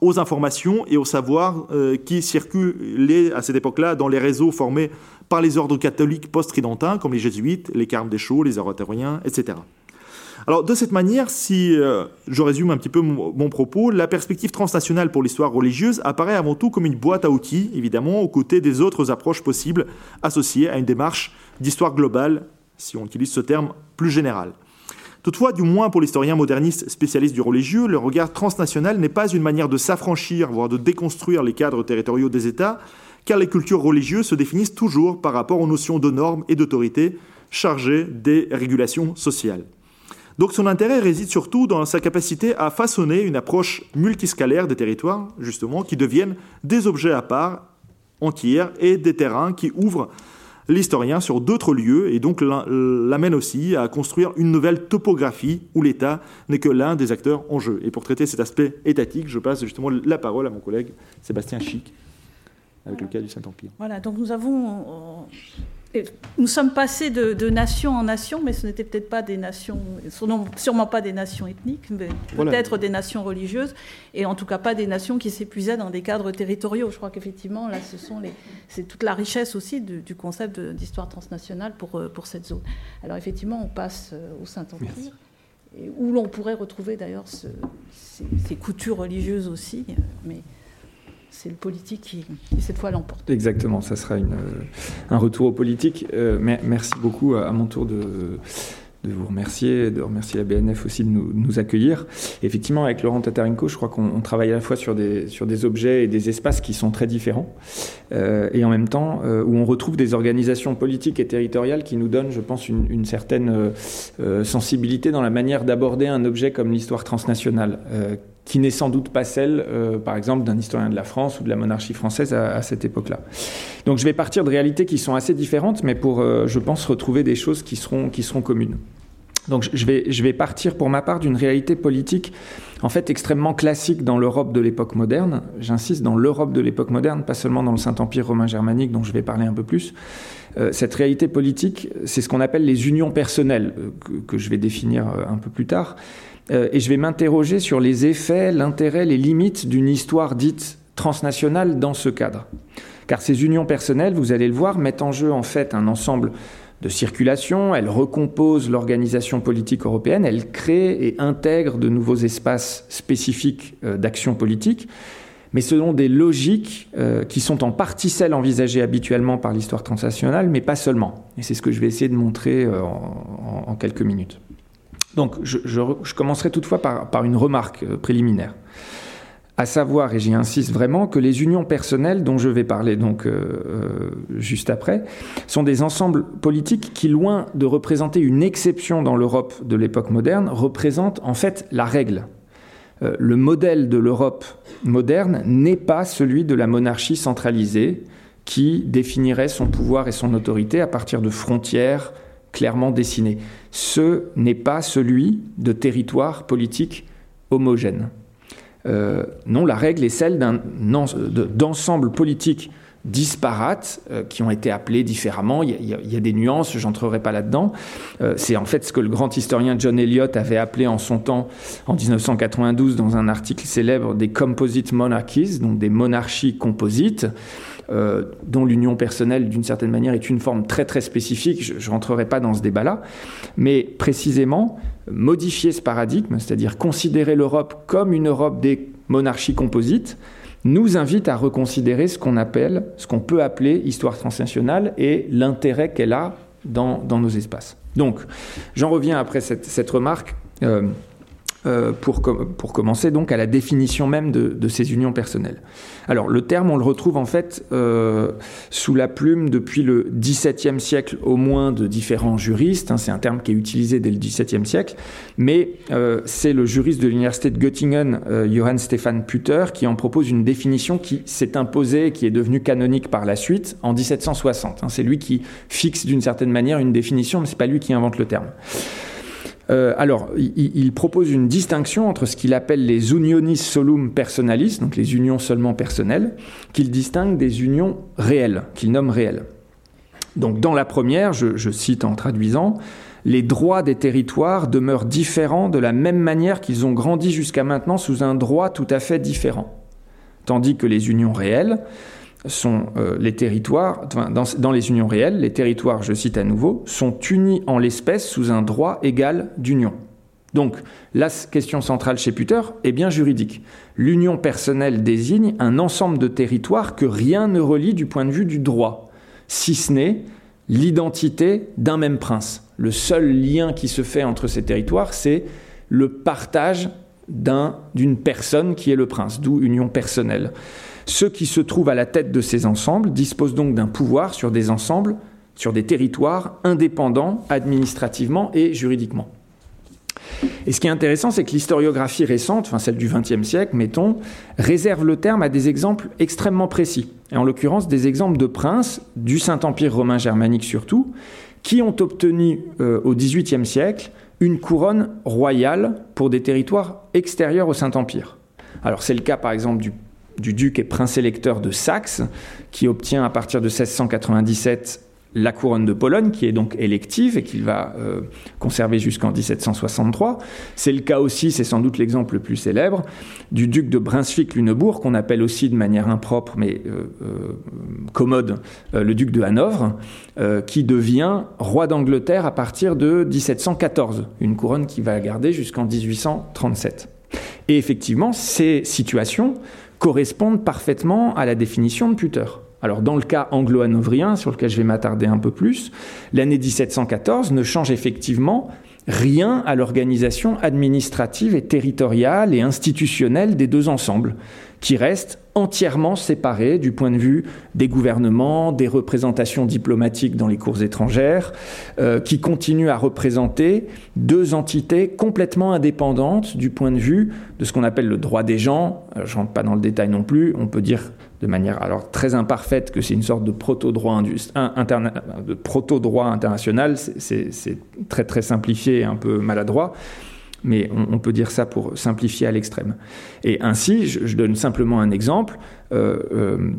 aux informations et aux savoirs euh, qui circulaient à cette époque-là dans les réseaux formés par les ordres catholiques post-tridentins, comme les jésuites, les carmes des chauds, les oratoriens, etc. Alors de cette manière, si euh, je résume un petit peu mon, propos, la perspective transnationale pour l'histoire religieuse apparaît avant tout comme une boîte à outils, évidemment, aux côtés des autres approches possibles associées à une démarche d'histoire globale, si on utilise ce terme plus général. Toutefois, du moins pour l'historien moderniste spécialiste du religieux, le regard transnational n'est pas une manière de s'affranchir, voire de déconstruire les cadres territoriaux des États, car les cultures religieuses se définissent toujours par rapport aux notions de normes et d'autorité chargées des régulations sociales. Donc son intérêt réside surtout dans sa capacité à façonner une approche multiscalaire des territoires, justement, qui deviennent des objets à part entières et des terrains qui ouvrent l'historien sur d'autres lieux et donc l'amène aussi à construire une nouvelle topographie où l'État n'est que l'un des acteurs en jeu. Et pour traiter cet aspect étatique, je passe justement la parole à mon collègue Sébastien Chic avec le cas du Saint-Empire. Voilà, donc nous avons nous sommes passés de, nation en nation, mais ce n'étaient peut-être pas des nations, sûrement pas des nations ethniques, mais peut-être des nations religieuses, et en tout cas pas des nations qui s'épuisaient dans des cadres territoriaux. Je crois qu'effectivement, là, ce sont les, c'est toute la richesse aussi du, concept d'histoire transnationale pour, euh, pour cette zone. Alors effectivement, on passe euh, au Saint-Empire, où l'on pourrait retrouver d'ailleurs ces, ces, coutures religieuses aussi, mais c'est le politique qui, cette fois l'emporte. Exactement, ça sera euh, un retour au politique. Euh, merci beaucoup à, mon tour de, vous remercier, de remercier la BNF aussi de nous, accueillir. Effectivement, avec Laurent Tatarenko, je crois qu'on travaille à la fois sur des, sur des objets et des espaces qui sont très différents, euh, et en même temps où on retrouve des organisations politiques et territoriales qui nous donnent, je pense, une certaine sensibilité dans la manière d'aborder un objet comme l'histoire transnationale qui n'est sans doute pas celle, euh, par exemple, d'un historien de la France ou de la monarchie française à, cette époque-là. Donc je vais partir de réalités qui sont assez différentes, mais pour, euh, je pense, retrouver des choses qui seront, qui seront communes. Donc je vais, je vais partir pour ma part d'une réalité politique en fait extrêmement classique dans l'Europe de l'époque moderne. J'insiste dans l'Europe de l'époque moderne, pas seulement dans le Saint-Empire romain germanique dont je vais parler un peu plus. Euh, cette réalité politique, c'est ce qu'on appelle les unions personnelles, que, que, je vais définir un peu plus tard. Euh, et je vais m'interroger sur les effets, l'intérêt, les limites d'une histoire dite transnationale dans ce cadre. Car ces unions personnelles, vous allez le voir, mettent en jeu en fait un ensemble de circulation, elles recomposent l'organisation politique européenne, elles créent et intègrent de nouveaux espaces spécifiques euh, d'action politique, mais selon des logiques euh, qui sont en partie celles envisagées habituellement par l'histoire transnationale, mais pas seulement. Et c'est ce que je vais essayer de montrer en quelques minutes. Donc je, commencerai toutefois par, une remarque euh, préliminaire. À savoir, et j'y insiste vraiment, que les unions personnelles dont je vais parler donc euh, euh, juste après sont des ensembles politiques qui, loin de représenter une exception dans l'Europe de l'époque moderne, représentent en fait la règle. le modèle de l'Europe moderne n'est pas celui de la monarchie centralisée qui définirait son pouvoir et son autorité à partir de frontières clairement dessiné. Ce n'est pas celui de territoire politique homogène. Euh, non, la règle est celle d'ensembles politiques disparates euh, qui ont été appelés différemment. Il y a, des nuances, je n'entrerai pas là-dedans. Euh, c'est en fait ce que le grand historien John Eliot avait appelé en son temps, en 1992, dans un article célèbre, des composite monarchies, donc des monarchies composites. Euh, dont l'union personnelle, d'une certaine manière, est une forme très très spécifique. Je ne rentrerai pas dans ce débat-là. Mais précisément, modifier ce paradigme, c'est-à-dire considérer l'Europe comme une Europe des monarchies composites, nous invite à reconsidérer ce qu'on appelle, ce qu'on peut appeler histoire transnationale et l'intérêt qu'elle a dans, nos espaces. Donc, j'en reviens après cette, remarque. Euh, euh, pour, commencer donc à la définition même de, ces unions personnelles. Alors le terme, on le retrouve en fait euh, sous la plume depuis le XVIIe siècle au moins de différents juristes. Hein. c'est un terme qui est utilisé dès le XVIIe siècle, mais euh, c'est le juriste de l'université de Göttingen, Johann Stefan Putter, qui en propose une définition qui s'est imposée et qui est devenue canonique par la suite en 1760. Hein. c'est lui qui fixe d'une certaine manière une définition, mais c'est pas lui qui invente le terme. Euh, alors, il, propose une distinction entre ce qu'il appelle les unionis solum personalis, donc les unions seulement personnelles, qu'il distingue des unions réelles, qu'il nomme réelles. Donc, dans la première, je, cite en traduisant, les droits des territoires demeurent différents de la même manière qu'ils ont grandi jusqu'à maintenant sous un droit tout à fait différent. Tandis que les unions réelles sont euh, les territoires, dans, les unions réelles, les territoires, je cite à nouveau, sont unis en l'espèce sous un droit égal d'union. Donc, la question centrale chez Puter est bien juridique. L'union personnelle désigne un ensemble de territoires que rien ne relie du point de vue du droit, si ce n'est l'identité d'un même prince. Le seul lien qui se fait entre ces territoires, c'est le partage d'une personne qui est le prince, d'où union personnelle. Ceux qui se trouvent à la tête de ces ensembles disposent donc d'un pouvoir sur des ensembles, sur des territoires indépendants administrativement et juridiquement. Et ce qui est intéressant, c'est que l'historiographie récente, enfin celle du XXe siècle, mettons, réserve le terme à des exemples extrêmement précis. Et en l'occurrence, des exemples de princes, du Saint-Empire romain germanique surtout, qui ont obtenu euh, au XVIIIe siècle une couronne royale pour des territoires extérieurs au Saint-Empire. Alors c'est le cas par exemple du du duc et prince électeur de Saxe, qui obtient à partir de 1697 la couronne de Pologne, qui est donc élective et qu'il va euh, conserver jusqu'en 1763. C'est le cas aussi, c'est sans doute l'exemple le plus célèbre, du duc de Brunswick-Lunebourg, qu'on appelle aussi de manière impropre mais euh, euh, commode le duc de Hanovre, qui devient roi d'Angleterre à partir de 1714, une couronne qui va garder jusqu'en 1837. Et effectivement, ces situations correspondent parfaitement à la définition de Puter. Alors dans le cas anglo-hanovrien, sur lequel je vais m'attarder un peu plus, l'année 1714 ne change effectivement rien à l'organisation administrative et territoriale et institutionnelle des deux ensembles, qui restent entièrement séparés du point de vue des gouvernements, des représentations diplomatiques dans les cours étrangères, euh, qui continuent à représenter deux entités complètement indépendantes du point de vue de ce qu'on appelle le droit des gens. Euh, je rentre pas dans le détail non plus, on peut dire de manière alors très imparfaite que c'est une sorte de proto-droit proto international, c'est très très simplifié et un peu maladroit, mais on, peut dire ça pour simplifier à l'extrême. Et ainsi, je, donne simplement un exemple. Euh, euh,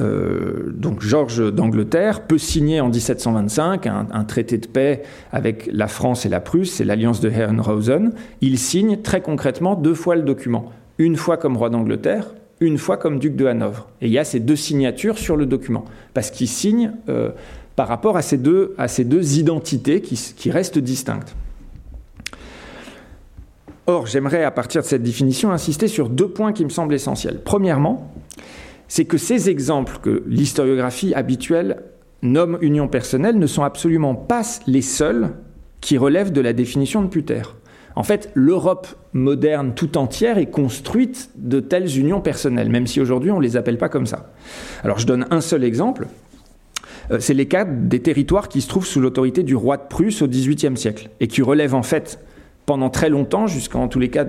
euh, donc Georges d'Angleterre peut signer en 1725 un, traité de paix avec la France et la Prusse, c'est l'alliance de Herrenhausen. Il signe très concrètement deux fois le document, une fois comme roi d'Angleterre, une fois comme duc de Hanovre. Et il y a ces deux signatures sur le document, parce qu'il signe par rapport à ces deux, identités qui restent distinctes. Or, j'aimerais, à partir de cette définition, insister sur deux points qui me semblent essentiels. Premièrement, c'est que ces exemples que l'historiographie habituelle nomme union personnelle ne sont absolument pas les seuls qui relèvent de la définition de Puter. En fait, l'Europe moderne tout entière est construite de telles unions personnelles, même si aujourd'hui on ne les appelle pas comme ça. Alors je donne un seul exemple. Euh, c'est les cas des territoires qui se trouvent sous l'autorité du roi de Prusse au XVIIIe siècle et qui relèvent en fait pendant très longtemps, jusqu'en tous les cas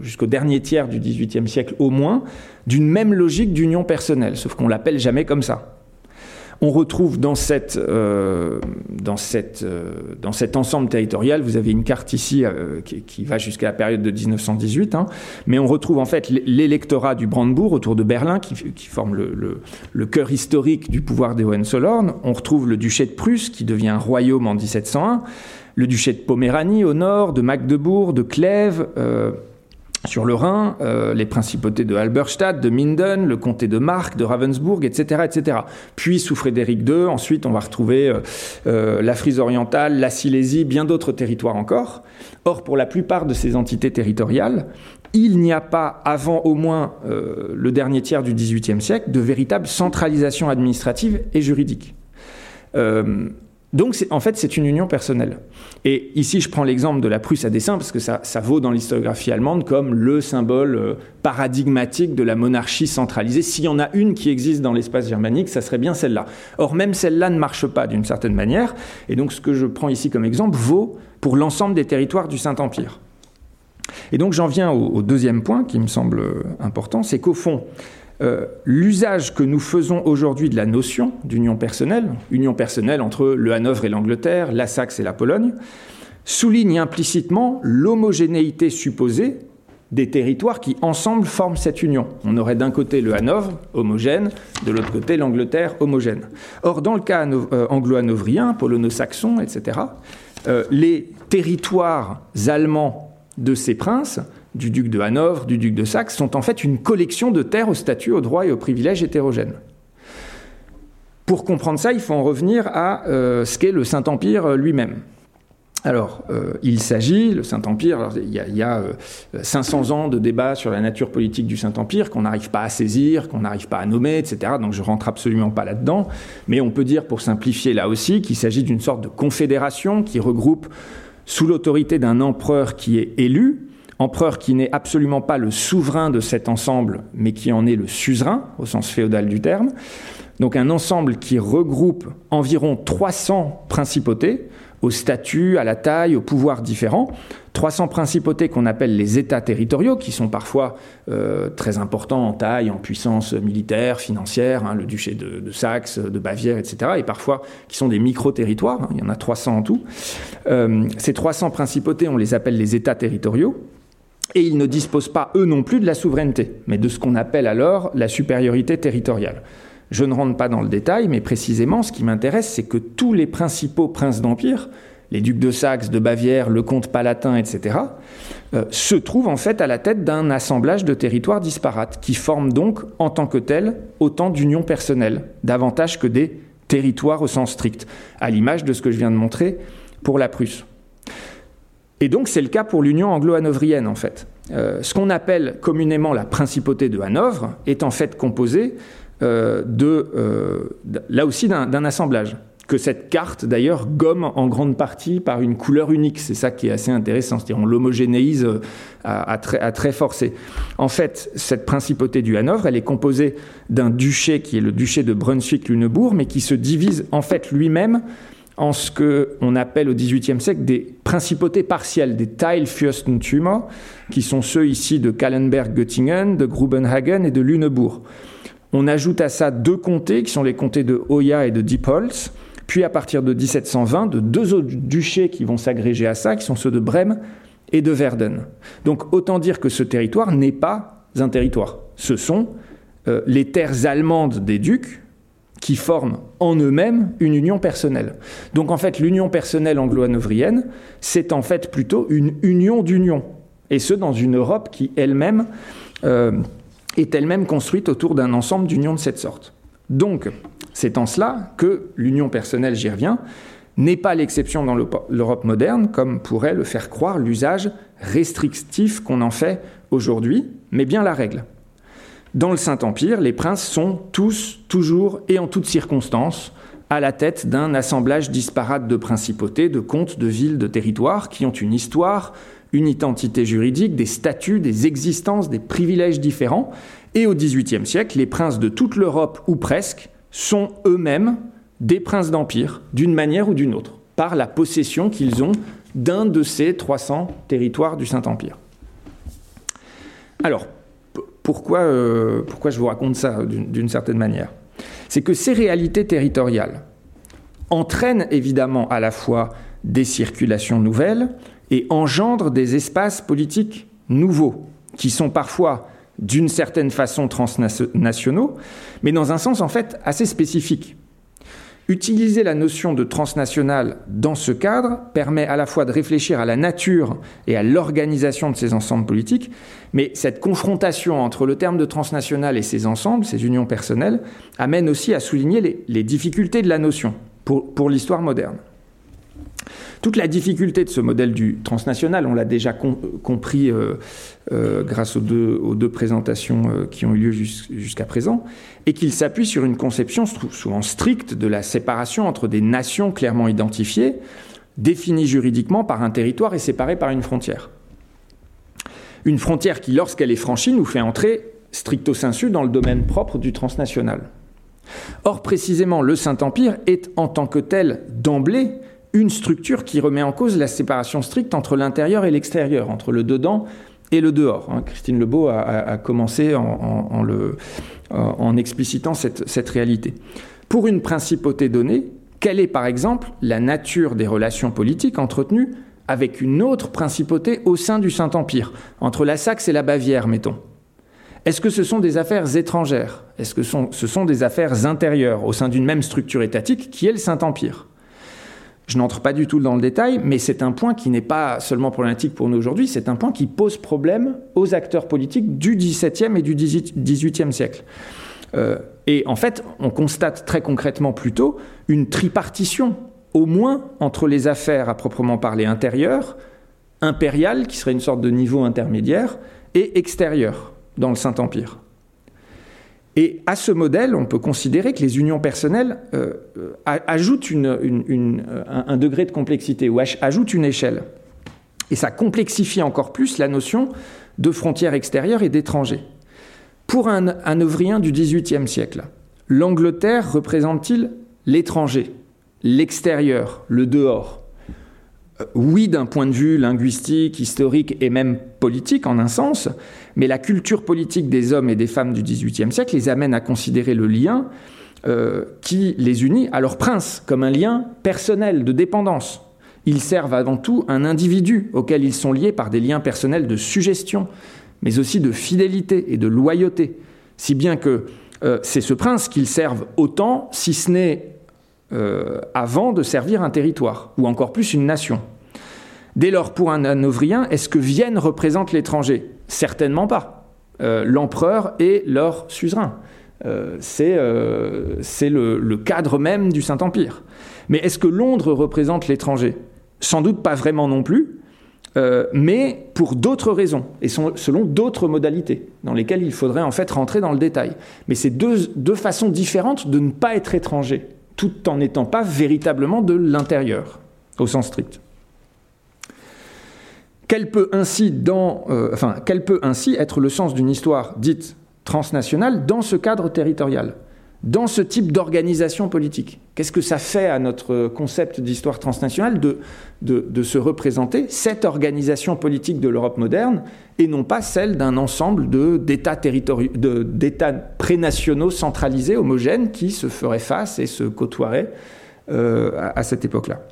jusqu'au dernier tiers du XVIIIe siècle au moins, d'une même logique d'union personnelle, sauf qu'on l'appelle jamais comme ça. On retrouve dans, euh, euh, cet ensemble territorial, vous avez une carte ici euh, qui, va jusqu'à la période de 1918, hein, mais on retrouve en fait l'électorat du Brandebourg autour de Berlin, qui, forme le, le, cœur historique du pouvoir des Hohenzollern. On retrouve le duché de Prusse, qui devient un royaume en 1701 le duché de Poméranie au nord, de Magdebourg, de Clèves, euh, sur le Rhin, euh, les principautés de Halberstadt, de Minden, le comté de Mark, de Ravensbourg, etc., etc. Puis sous Frédéric II, ensuite on va retrouver euh, la Frise orientale, la Silésie, bien d'autres territoires encore. Or, pour la plupart de ces entités territoriales, il n'y a pas, avant au moins le dernier tiers du XVIIIe siècle, de véritable centralisation administrative et juridique Donc, en fait, c'est une union personnelle. Et ici, je prends l'exemple de la Prusse à dessin, parce que ça, vaut dans l'historiographie allemande comme le symbole euh, paradigmatique de la monarchie centralisée. S'il y en a une qui existe dans l'espace germanique, ça serait bien celle-là. Or, même celle-là ne marche pas d'une certaine manière. Et donc, ce que je prends ici comme exemple vaut pour l'ensemble des territoires du Saint-Empire. Et donc, j'en viens au, au, deuxième point qui me semble euh, important, c'est qu'au fond, euh, l'usage que nous faisons aujourd'hui de la notion d'union personnelle, union personnelle entre le Hanovre et l'Angleterre, la Saxe et la Pologne, souligne implicitement l'homogénéité supposée des territoires qui ensemble forment cette union. On aurait d'un côté le Hanovre homogène, de l'autre côté l'Angleterre homogène. Or, dans le cas euh, anglo-hanovrien, polono-saxon, etc., euh, les territoires allemands de ces princes du duc de Hanovre, du duc de Saxe, sont en fait une collection de terres aux statuts, aux droits et aux privilèges hétérogènes. Pour comprendre ça, il faut en revenir à euh, ce qu'est le Saint-Empire euh, lui-même. Alors, euh, il s'agit, le Saint-Empire, il y a, il y a euh, 500 ans de débat sur la nature politique du Saint-Empire qu'on n'arrive pas à saisir, qu'on n'arrive pas à nommer, etc. Donc je rentre absolument pas là-dedans. Mais on peut dire, pour simplifier là aussi, qu'il s'agit d'une sorte de confédération qui regroupe, sous l'autorité d'un empereur qui est élu, empereur qui n'est absolument pas le souverain de cet ensemble, mais qui en est le suzerain, au sens féodal du terme. Donc un ensemble qui regroupe environ 300 principautés, au statut, à la taille, au pouvoir différents. 300 principautés qu'on appelle les États territoriaux, qui sont parfois euh, très importants en taille, en puissance militaire, financière, hein, le duché de, de, Saxe, de Bavière, etc., et parfois qui sont des micro-territoires, hein, il y en a 300 en tout. Euh, ces 300 principautés, on les appelle les États territoriaux, et ils ne disposent pas, eux non plus, de la souveraineté, mais de ce qu'on appelle alors la supériorité territoriale. Je ne rentre pas dans le détail, mais précisément, ce qui m'intéresse, c'est que tous les principaux princes d'empire, les ducs de Saxe, de Bavière, le comte palatin, etc., euh, se trouvent en fait à la tête d'un assemblage de territoires disparates, qui forment donc, en tant que tels, autant d'unions personnelles, davantage que des territoires au sens strict, à l'image de ce que je viens de montrer pour la Prusse. Et donc c'est le cas pour l'union anglo-hanovrienne en fait. Euh, ce qu'on appelle communément la principauté de Hanovre est en fait composé euh, de, euh, là aussi d'un assemblage que cette carte d'ailleurs gomme en grande partie par une couleur unique. C'est ça qui est assez intéressant, c'est-à-dire on l'homogénéise à, très, à très forcer. En fait, cette principauté du Hanovre, elle est composée d'un duché qui est le duché de Brunswick-Lunebourg, mais qui se divise en fait lui-même en ce qu'on appelle au XVIIIe siècle des principautés partielles, des Teilfürstentümer, qui sont ceux ici de Kallenberg-Göttingen, de Grubenhagen et de Lüneburg. On ajoute à ça deux comtés, qui sont les comtés de Hoya et de Diepholz, puis à partir de 1720, de deux autres duchés qui vont s'agréger à ça, qui sont ceux de Brême et de Verden. Donc autant dire que ce territoire n'est pas un territoire. Ce sont euh, les terres allemandes des ducs, qui forment en eux-mêmes une union personnelle. Donc en fait, l'union personnelle anglo-hanovrienne, c'est en fait plutôt une union d'union, et ce dans une Europe qui elle-même euh, est elle-même construite autour d'un ensemble d'unions de cette sorte. Donc, c'est en cela que l'union personnelle, j'y reviens, n'est pas l'exception dans l'Europe moderne, comme pourrait le faire croire l'usage restrictif qu'on en fait aujourd'hui, mais bien la règle. Dans le Saint-Empire, les princes sont tous, toujours et en toutes circonstances à la tête d'un assemblage disparate de principautés, de comtes, de villes, de territoires qui ont une histoire, une identité juridique, des statuts, des existences, des privilèges différents. Et au XVIIIe siècle, les princes de toute l'Europe, ou presque, sont eux-mêmes des princes d'empire, d'une manière ou d'une autre, par la possession qu'ils ont d'un de ces 300 territoires du Saint-Empire. Alors, pourquoi, euh, pourquoi je vous raconte ça d'une certaine manière C'est que ces réalités territoriales entraînent évidemment à la fois des circulations nouvelles et engendrent des espaces politiques nouveaux, qui sont parfois d'une certaine façon transnationaux, mais dans un sens en fait assez spécifique. Utiliser la notion de transnational dans ce cadre permet à la fois de réfléchir à la nature et à l'organisation de ces ensembles politiques, mais cette confrontation entre le terme de transnational et ces ensembles, ces unions personnelles, amène aussi à souligner les, difficultés de la notion pour l'histoire moderne. Toute la difficulté de ce modèle du transnational, on l'a déjà compris euh, euh, grâce aux deux, présentations euh, qui ont eu lieu jusqu'à présent, est qu'il s'appuie sur une conception souvent stricte de la séparation entre des nations clairement identifiées, définies juridiquement par un territoire et séparées par une frontière. Une frontière qui, lorsqu'elle est franchie, nous fait entrer stricto sensu dans le domaine propre du transnational. Or, précisément, le Saint-Empire est en tant que tel d'emblée une structure qui remet en cause la séparation stricte entre l'intérieur et l'extérieur, entre le dedans et le dehors. Hein. Christine Lebeau a, commencé en, explicitant cette, cette réalité. Pour une principauté donnée, quelle est par exemple la nature des relations politiques entretenues avec une autre principauté au sein du Saint-Empire, entre la Saxe et la Bavière, mettons? Est-ce que ce sont des affaires étrangères? Est-ce que ce sont des affaires intérieures au sein d'une même structure étatique qui est le Saint-Empire? Je n'entre pas du tout dans le détail, mais c'est un point qui n'est pas seulement problématique pour nous aujourd'hui, c'est un point qui pose problème aux acteurs politiques du XVIIe et du XVIIIe siècle. Euh, et en fait, on constate très concrètement plutôt une tripartition, au moins entre les affaires à proprement parler intérieures, impériales, qui serait une sorte de niveau intermédiaire, et extérieures, dans le Saint-Empire. Et à ce modèle, on peut considérer que les unions personnelles euh, euh, ajoutent un, degré de complexité ou ajoutent une échelle. Et ça complexifie encore plus la notion de frontières extérieures et d'étrangers. Pour un, un du XVIIIe siècle, l'Angleterre représente-t-il l'étranger, l'extérieur, le dehors? Euh, oui, d'un point de vue linguistique, historique et même politique en un sens, mais la culture politique des hommes et des femmes du XVIIIe siècle les amène à considérer le lien euh, qui les unit à leur prince comme un lien personnel de dépendance. Ils servent avant tout un individu auquel ils sont liés par des liens personnels de suggestion, mais aussi de fidélité et de loyauté, si bien que euh, c'est ce prince qu'ils servent autant, si ce n'est euh, avant de servir un territoire, ou encore plus une nation. Dès lors, pour un Hanovrien, est-ce que Vienne représente l'étranger? Certainement pas. Euh, l'empereur est leur suzerain. Euh, c'est le, le, cadre même du Saint-Empire. Mais est-ce que Londres représente l'étranger? Sans doute pas vraiment non plus, mais pour d'autres raisons et selon d'autres modalités dans lesquelles il faudrait en fait rentrer dans le détail. Mais c'est deux, deux façons différentes de ne pas être étranger tout en n'étant pas véritablement de l'intérieur, au sens strict. Quel peut, ainsi dans, euh, peut ainsi être le sens d'une histoire dite transnationale dans ce cadre territorial dans ce type d'organisation politique? Qu'est-ce que ça fait à notre concept d'histoire transnationale de, de, se représenter cette organisation politique de l'Europe moderne et non pas celle d'un ensemble d'États prénationaux centralisés, homogènes, qui se feraient face et se côtoieraient euh, à, à cette époque-là?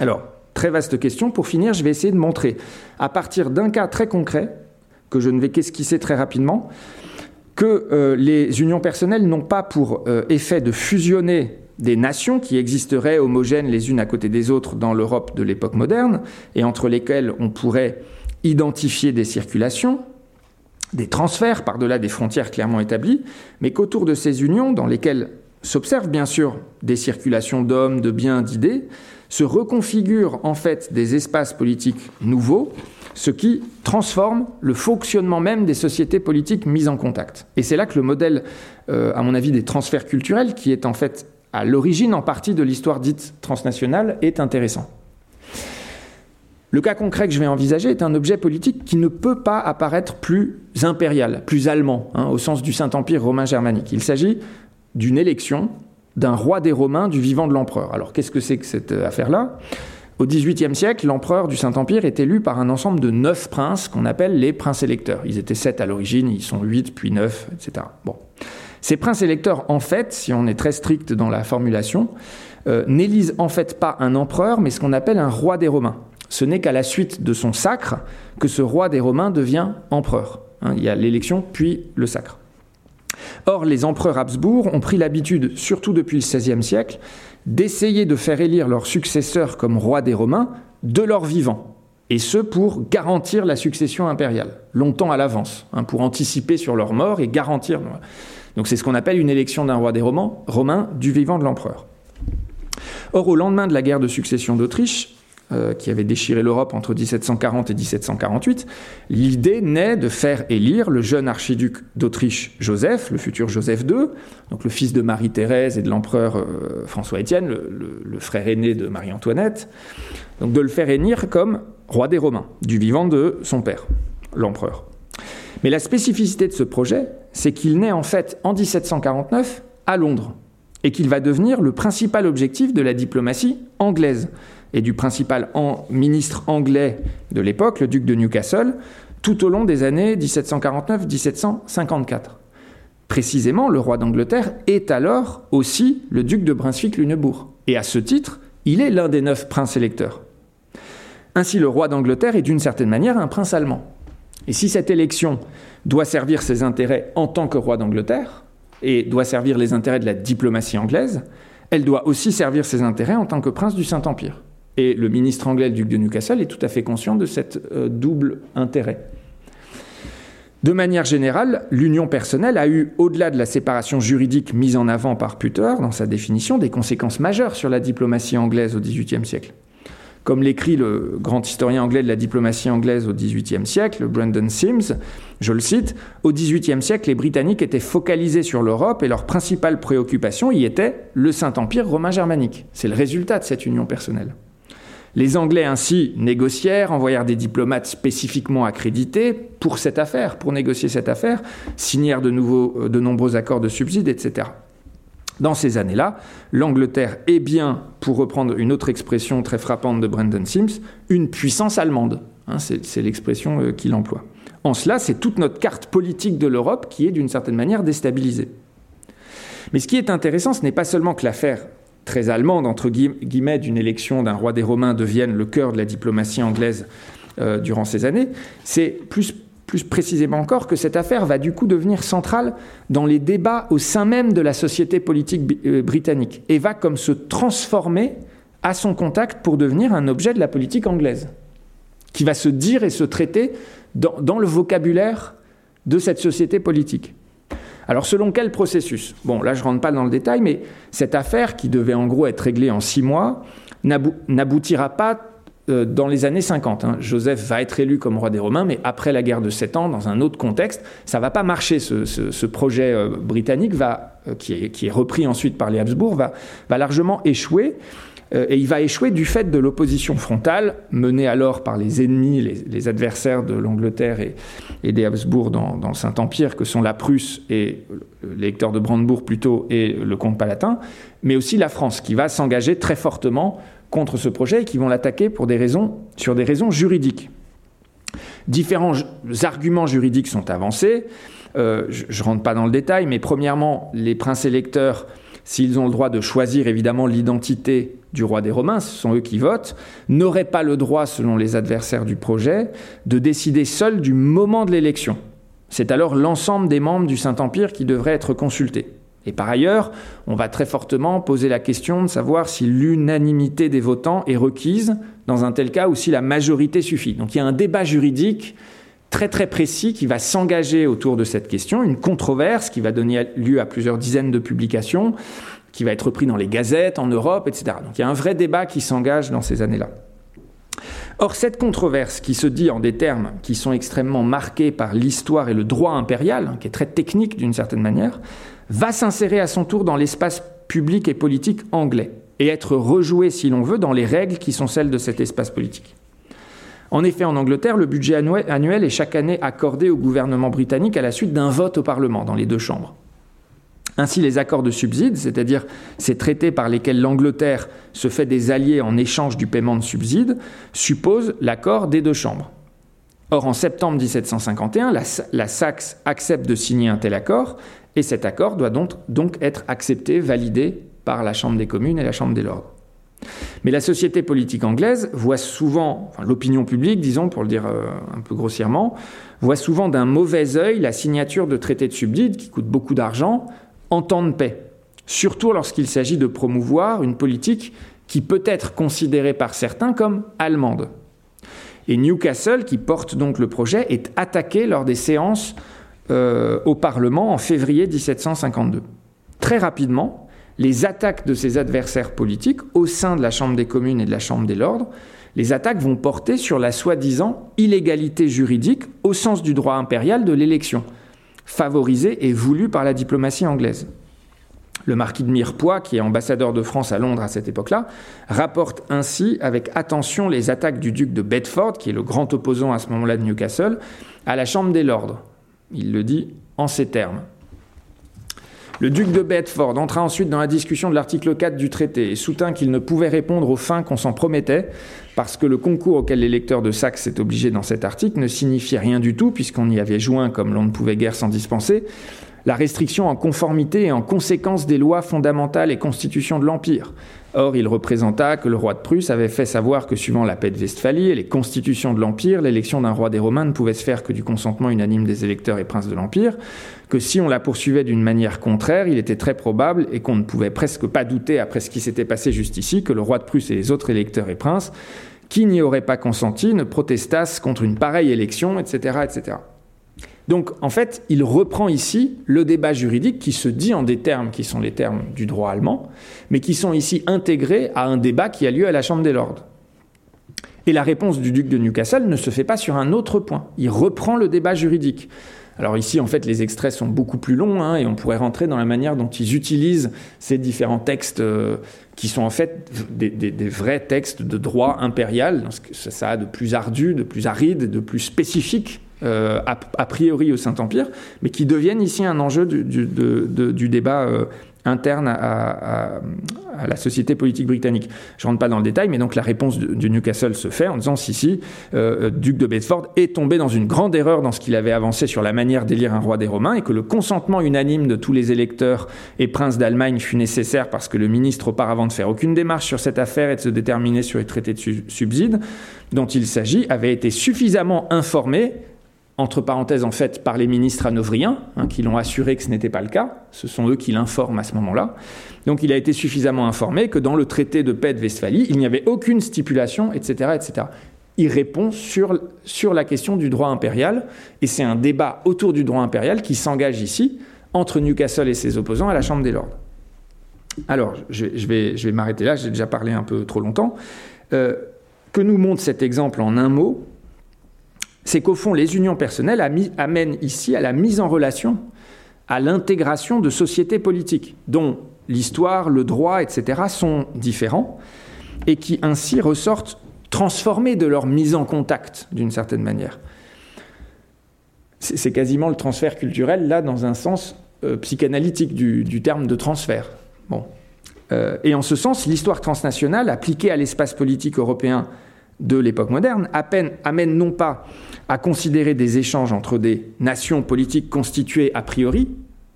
Alors, très vaste question. Pour finir, je vais essayer de montrer, à partir d'un cas très concret, que je ne vais qu'esquisser très rapidement, que euh, les unions personnelles n'ont pas pour euh, effet de fusionner des nations qui existeraient homogènes les unes à côté des autres dans l'Europe de l'époque moderne, et entre lesquelles on pourrait identifier des circulations, des transferts par-delà des frontières clairement établies, mais qu'autour de ces unions, dans lesquelles s'observent bien sûr des circulations d'hommes, de biens, d'idées, se reconfigurent en fait des espaces politiques nouveaux ce qui transforme le fonctionnement même des sociétés politiques mises en contact. Et c'est là que le modèle, euh, à mon avis, des transferts culturels, qui est en fait à l'origine en partie de l'histoire dite transnationale, est intéressant. Le cas concret que je vais envisager est un objet politique qui ne peut pas apparaître plus impérial, plus allemand, hein, au sens du Saint-Empire romain germanique. Il s'agit d'une élection d'un roi des Romains du vivant de l'empereur. Alors qu'est-ce que c'est que cette affaire-là? Au XVIIIe siècle, l'empereur du Saint-Empire est élu par un ensemble de neuf princes qu'on appelle les princes électeurs. Ils étaient sept à l'origine, ils sont huit, puis neuf, etc. Bon. Ces princes électeurs, en fait, si on est très strict dans la formulation, euh, n'élisent en fait pas un empereur, mais ce qu'on appelle un roi des Romains. Ce n'est qu'à la suite de son sacre que ce roi des Romains devient empereur. Hein, il y a l'élection, puis le sacre. Or, les empereurs Habsbourg ont pris l'habitude, surtout depuis le XVIe siècle, d'essayer de faire élire leur successeur comme roi des Romains de leur vivant, et ce pour garantir la succession impériale, longtemps à l'avance, hein, pour anticiper sur leur mort et garantir. Donc c'est ce qu'on appelle une élection d'un roi des Romains du vivant de l'empereur. Or, au lendemain de la guerre de succession d'Autriche, euh, qui avait déchiré l'Europe entre 1740 et 1748, l'idée naît de faire élire le jeune archiduc d'Autriche Joseph, le futur Joseph II, donc le fils de Marie-Thérèse et de l'empereur euh, François-Étienne, le, frère aîné de Marie-Antoinette, donc de le faire élire comme roi des Romains, du vivant de son père, l'empereur. Mais la spécificité de ce projet, c'est qu'il naît en fait en 1749 à Londres et qu'il va devenir le principal objectif de la diplomatie anglaise et du principal ministre anglais de l'époque, le duc de Newcastle, tout au long des années 1749-1754. Précisément, le roi d'Angleterre est alors aussi le duc de Brunswick-Lunebourg. Et à ce titre, il est l'un des neuf princes électeurs. Ainsi, le roi d'Angleterre est d'une certaine manière un prince allemand. Et si cette élection doit servir ses intérêts en tant que roi d'Angleterre, et doit servir les intérêts de la diplomatie anglaise, elle doit aussi servir ses intérêts en tant que prince du Saint-Empire. Et le ministre anglais, le duc de Newcastle, est tout à fait conscient de cet euh, double intérêt. De manière générale, l'union personnelle a eu, au-delà de la séparation juridique mise en avant par Putter dans sa définition, des conséquences majeures sur la diplomatie anglaise au XVIIIe siècle. Comme l'écrit le grand historien anglais de la diplomatie anglaise au XVIIIe siècle, Brandon Sims, je le cite, Au XVIIIe siècle, les Britanniques étaient focalisés sur l'Europe et leur principale préoccupation y était le Saint-Empire romain germanique. C'est le résultat de cette union personnelle. Les Anglais ainsi négocièrent, envoyèrent des diplomates spécifiquement accrédités pour cette affaire, pour négocier cette affaire, signèrent de, nouveaux, euh, de nombreux accords de subsides, etc. Dans ces années-là, l'Angleterre est bien, pour reprendre une autre expression très frappante de Brendan Sims, une puissance allemande. Hein, c'est l'expression euh, qu'il emploie. En cela, c'est toute notre carte politique de l'Europe qui est d'une certaine manière déstabilisée. Mais ce qui est intéressant, ce n'est pas seulement que l'affaire très allemande, entre guillemets, d'une élection d'un roi des Romains devienne le cœur de la diplomatie anglaise euh, durant ces années, c'est plus, précisément encore que cette affaire va du coup devenir centrale dans les débats au sein même de la société politique euh, britannique et va comme se transformer à son contact pour devenir un objet de la politique anglaise, qui va se dire et se traiter dans le vocabulaire de cette société politique. Alors selon quel processus? Bon, là je ne rentre pas dans le détail, mais cette affaire, qui devait en gros être réglée en six mois, n'aboutira pas euh, dans les années 50. Hein. Joseph va être élu comme roi des Romains, mais après la guerre de Sept Ans, dans un autre contexte, ça va pas marcher. Ce, projet euh, britannique, euh, qui, est, repris ensuite par les Habsbourg, va largement échouer. Euh, et il va échouer du fait de l'opposition frontale menée alors par les ennemis, les, adversaires de l'Angleterre et, des Habsbourg dans, le Saint-Empire, que sont la Prusse et l'électeur de Brandebourg plutôt et le comte palatin, mais aussi la France, qui va s'engager très fortement contre ce projet et qui vont l'attaquer pour des raisons, sur des raisons juridiques. Différents arguments juridiques sont avancés. Euh, je ne rentre pas dans le détail, mais premièrement, les princes électeurs s'ils ont le droit de choisir évidemment l'identité du roi des Romains, ce sont eux qui votent, n'auraient pas le droit, selon les adversaires du projet, de décider seuls du moment de l'élection. C'est alors l'ensemble des membres du Saint-Empire qui devrait être consultés. Et par ailleurs, on va très fortement poser la question de savoir si l'unanimité des votants est requise dans un tel cas ou si la majorité suffit. Donc il y a un débat juridique très très précis qui va s'engager autour de cette question, une controverse qui va donner lieu à plusieurs dizaines de publications, qui va être repris dans les gazettes en Europe, etc. Donc il y a un vrai débat qui s'engage dans ces années-là. Or, cette controverse qui se dit en des termes qui sont extrêmement marqués par l'histoire et le droit impérial, qui est très technique d'une certaine manière, va s'insérer à son tour dans l'espace public et politique anglais et être rejoué, si l'on veut, dans les règles qui sont celles de cet espace politique. En effet, en Angleterre, le budget annuel est chaque année accordé au gouvernement britannique à la suite d'un vote au Parlement dans les deux chambres. Ainsi, les accords de subsides, c'est-à-dire ces traités par lesquels l'Angleterre se fait des alliés en échange du paiement de subsides, supposent l'accord des deux chambres. Or, en septembre 1751, la, Saxe accepte de signer un tel accord, et cet accord doit donc, être accepté, validé par la Chambre des communes et la Chambre des lords. Mais la société politique anglaise voit souvent, l'opinion publique, disons, pour le dire euh, un peu grossièrement, voit souvent d'un mauvais œil la signature de traités de subsides qui coûtent beaucoup d'argent en temps de paix, surtout lorsqu'il s'agit de promouvoir une politique qui peut être considérée par certains comme allemande. Et Newcastle, qui porte donc le projet, est attaqué lors des séances euh, au Parlement en février 1752. Très rapidement, les attaques de ses adversaires politiques au sein de la Chambre des communes et de la Chambre des lords, les attaques vont porter sur la soi-disant illégalité juridique au sens du droit impérial de l'élection, favorisée et voulue par la diplomatie anglaise. Le marquis de Mirepoix, qui est ambassadeur de France à Londres à cette époque-là, rapporte ainsi avec attention les attaques du duc de Bedford, qui est le grand opposant à ce moment-là de Newcastle, à la Chambre des Lords. Il le dit en ces termes. Le duc de Bedford entra ensuite dans la discussion de l'article 4 du traité et soutint qu'il ne pouvait répondre aux fins qu'on s'en promettait, parce que le concours auquel l'électeur de Saxe s'est obligé dans cet article ne signifiait rien du tout, puisqu'on y avait joint comme l'on ne pouvait guère s'en dispenser, la restriction en conformité et en conséquence des lois fondamentales et constitutions de l'Empire. Or, il représenta que le roi de Prusse avait fait savoir que suivant la paix de Westphalie et les constitutions de l'Empire, l'élection d'un roi des Romains ne pouvait se faire que du consentement unanime des électeurs et princes de l'Empire, que si on la poursuivait d'une manière contraire, il était très probable, et qu'on ne pouvait presque pas douter après ce qui s'était passé juste ici, que le roi de Prusse et les autres électeurs et princes, qui n'y auraient pas consenti, ne protestassent contre une pareille élection, etc. etc. Donc en fait, il reprend ici le débat juridique qui se dit en des termes qui sont les termes du droit allemand, mais qui sont ici intégrés à un débat qui a lieu à la Chambre des Lords. Et la réponse du duc de Newcastle ne se fait pas sur un autre point. Il reprend le débat juridique. Alors ici, en fait, les extraits sont beaucoup plus longs hein, et on pourrait rentrer dans la manière dont ils utilisent ces différents textes euh, qui sont en fait des, vrais textes de droit impérial. Ça, ça a de plus ardu, de plus aride, de plus spécifique euh, a, priori au Saint-Empire, mais qui deviennent ici un enjeu du, du, débat euh, interne à, la société politique britannique. Je rentre pas dans le détail, mais donc la réponse du Newcastle se fait en disant si, si, euh, Duc de Bedford est tombé dans une grande erreur dans ce qu'il avait avancé sur la manière d'élire un roi des Romains et que le consentement unanime de tous les électeurs et princes d'Allemagne fut nécessaire parce que le ministre, auparavant de faire aucune démarche sur cette affaire et de se déterminer sur les traités de subside dont il s'agit, avait été suffisamment informé entre parenthèses en fait par les ministres hanovriens, hein, qui l'ont assuré que ce n'était pas le cas. Ce sont eux qui l'informent à ce moment-là. Donc il a été suffisamment informé que dans le traité de paix de Westphalie, il n'y avait aucune stipulation, etc. etc. Il répond sur, la question du droit impérial, et c'est un débat autour du droit impérial qui s'engage ici entre Newcastle et ses opposants à la Chambre des Lords. Alors, je, vais, je vais m'arrêter là, j'ai déjà parlé un peu trop longtemps. Euh, que nous montre cet exemple en un mot c'est qu'au fond, les unions personnelles amènent ici à la mise en relation, à l'intégration de sociétés politiques, dont l'histoire, le droit, etc., sont différents, et qui ainsi ressortent transformés de leur mise en contact, d'une certaine manière. C'est quasiment le transfert culturel, là, dans un sens euh, psychanalytique du, terme de transfert. Bon. Euh, et en ce sens, l'histoire transnationale appliquée à l'espace politique européen de l'époque moderne amène non pas à considérer des échanges entre des nations politiques constituées a priori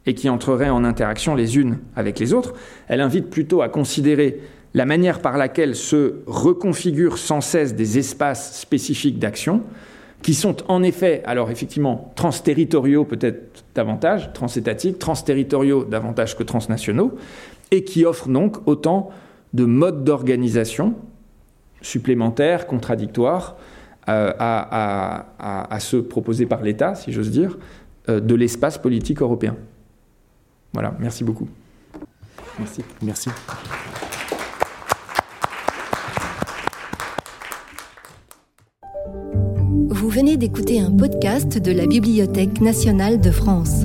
et qui entreraient en interaction les unes avec les autres, elle invite plutôt à considérer la manière par laquelle se reconfigurent sans cesse des espaces spécifiques d'action, qui sont en effet, alors effectivement, transterritoriaux peut-être davantage, transétatiques, transterritoriaux davantage que transnationaux, et qui offrent donc autant de modes d'organisation supplémentaires, contradictoires, euh, à, ceux proposés par l'État, si j'ose dire, euh, de l'espace politique européen. Voilà, merci beaucoup. Merci. Merci. Vous venez d'écouter un podcast de la Bibliothèque nationale de France.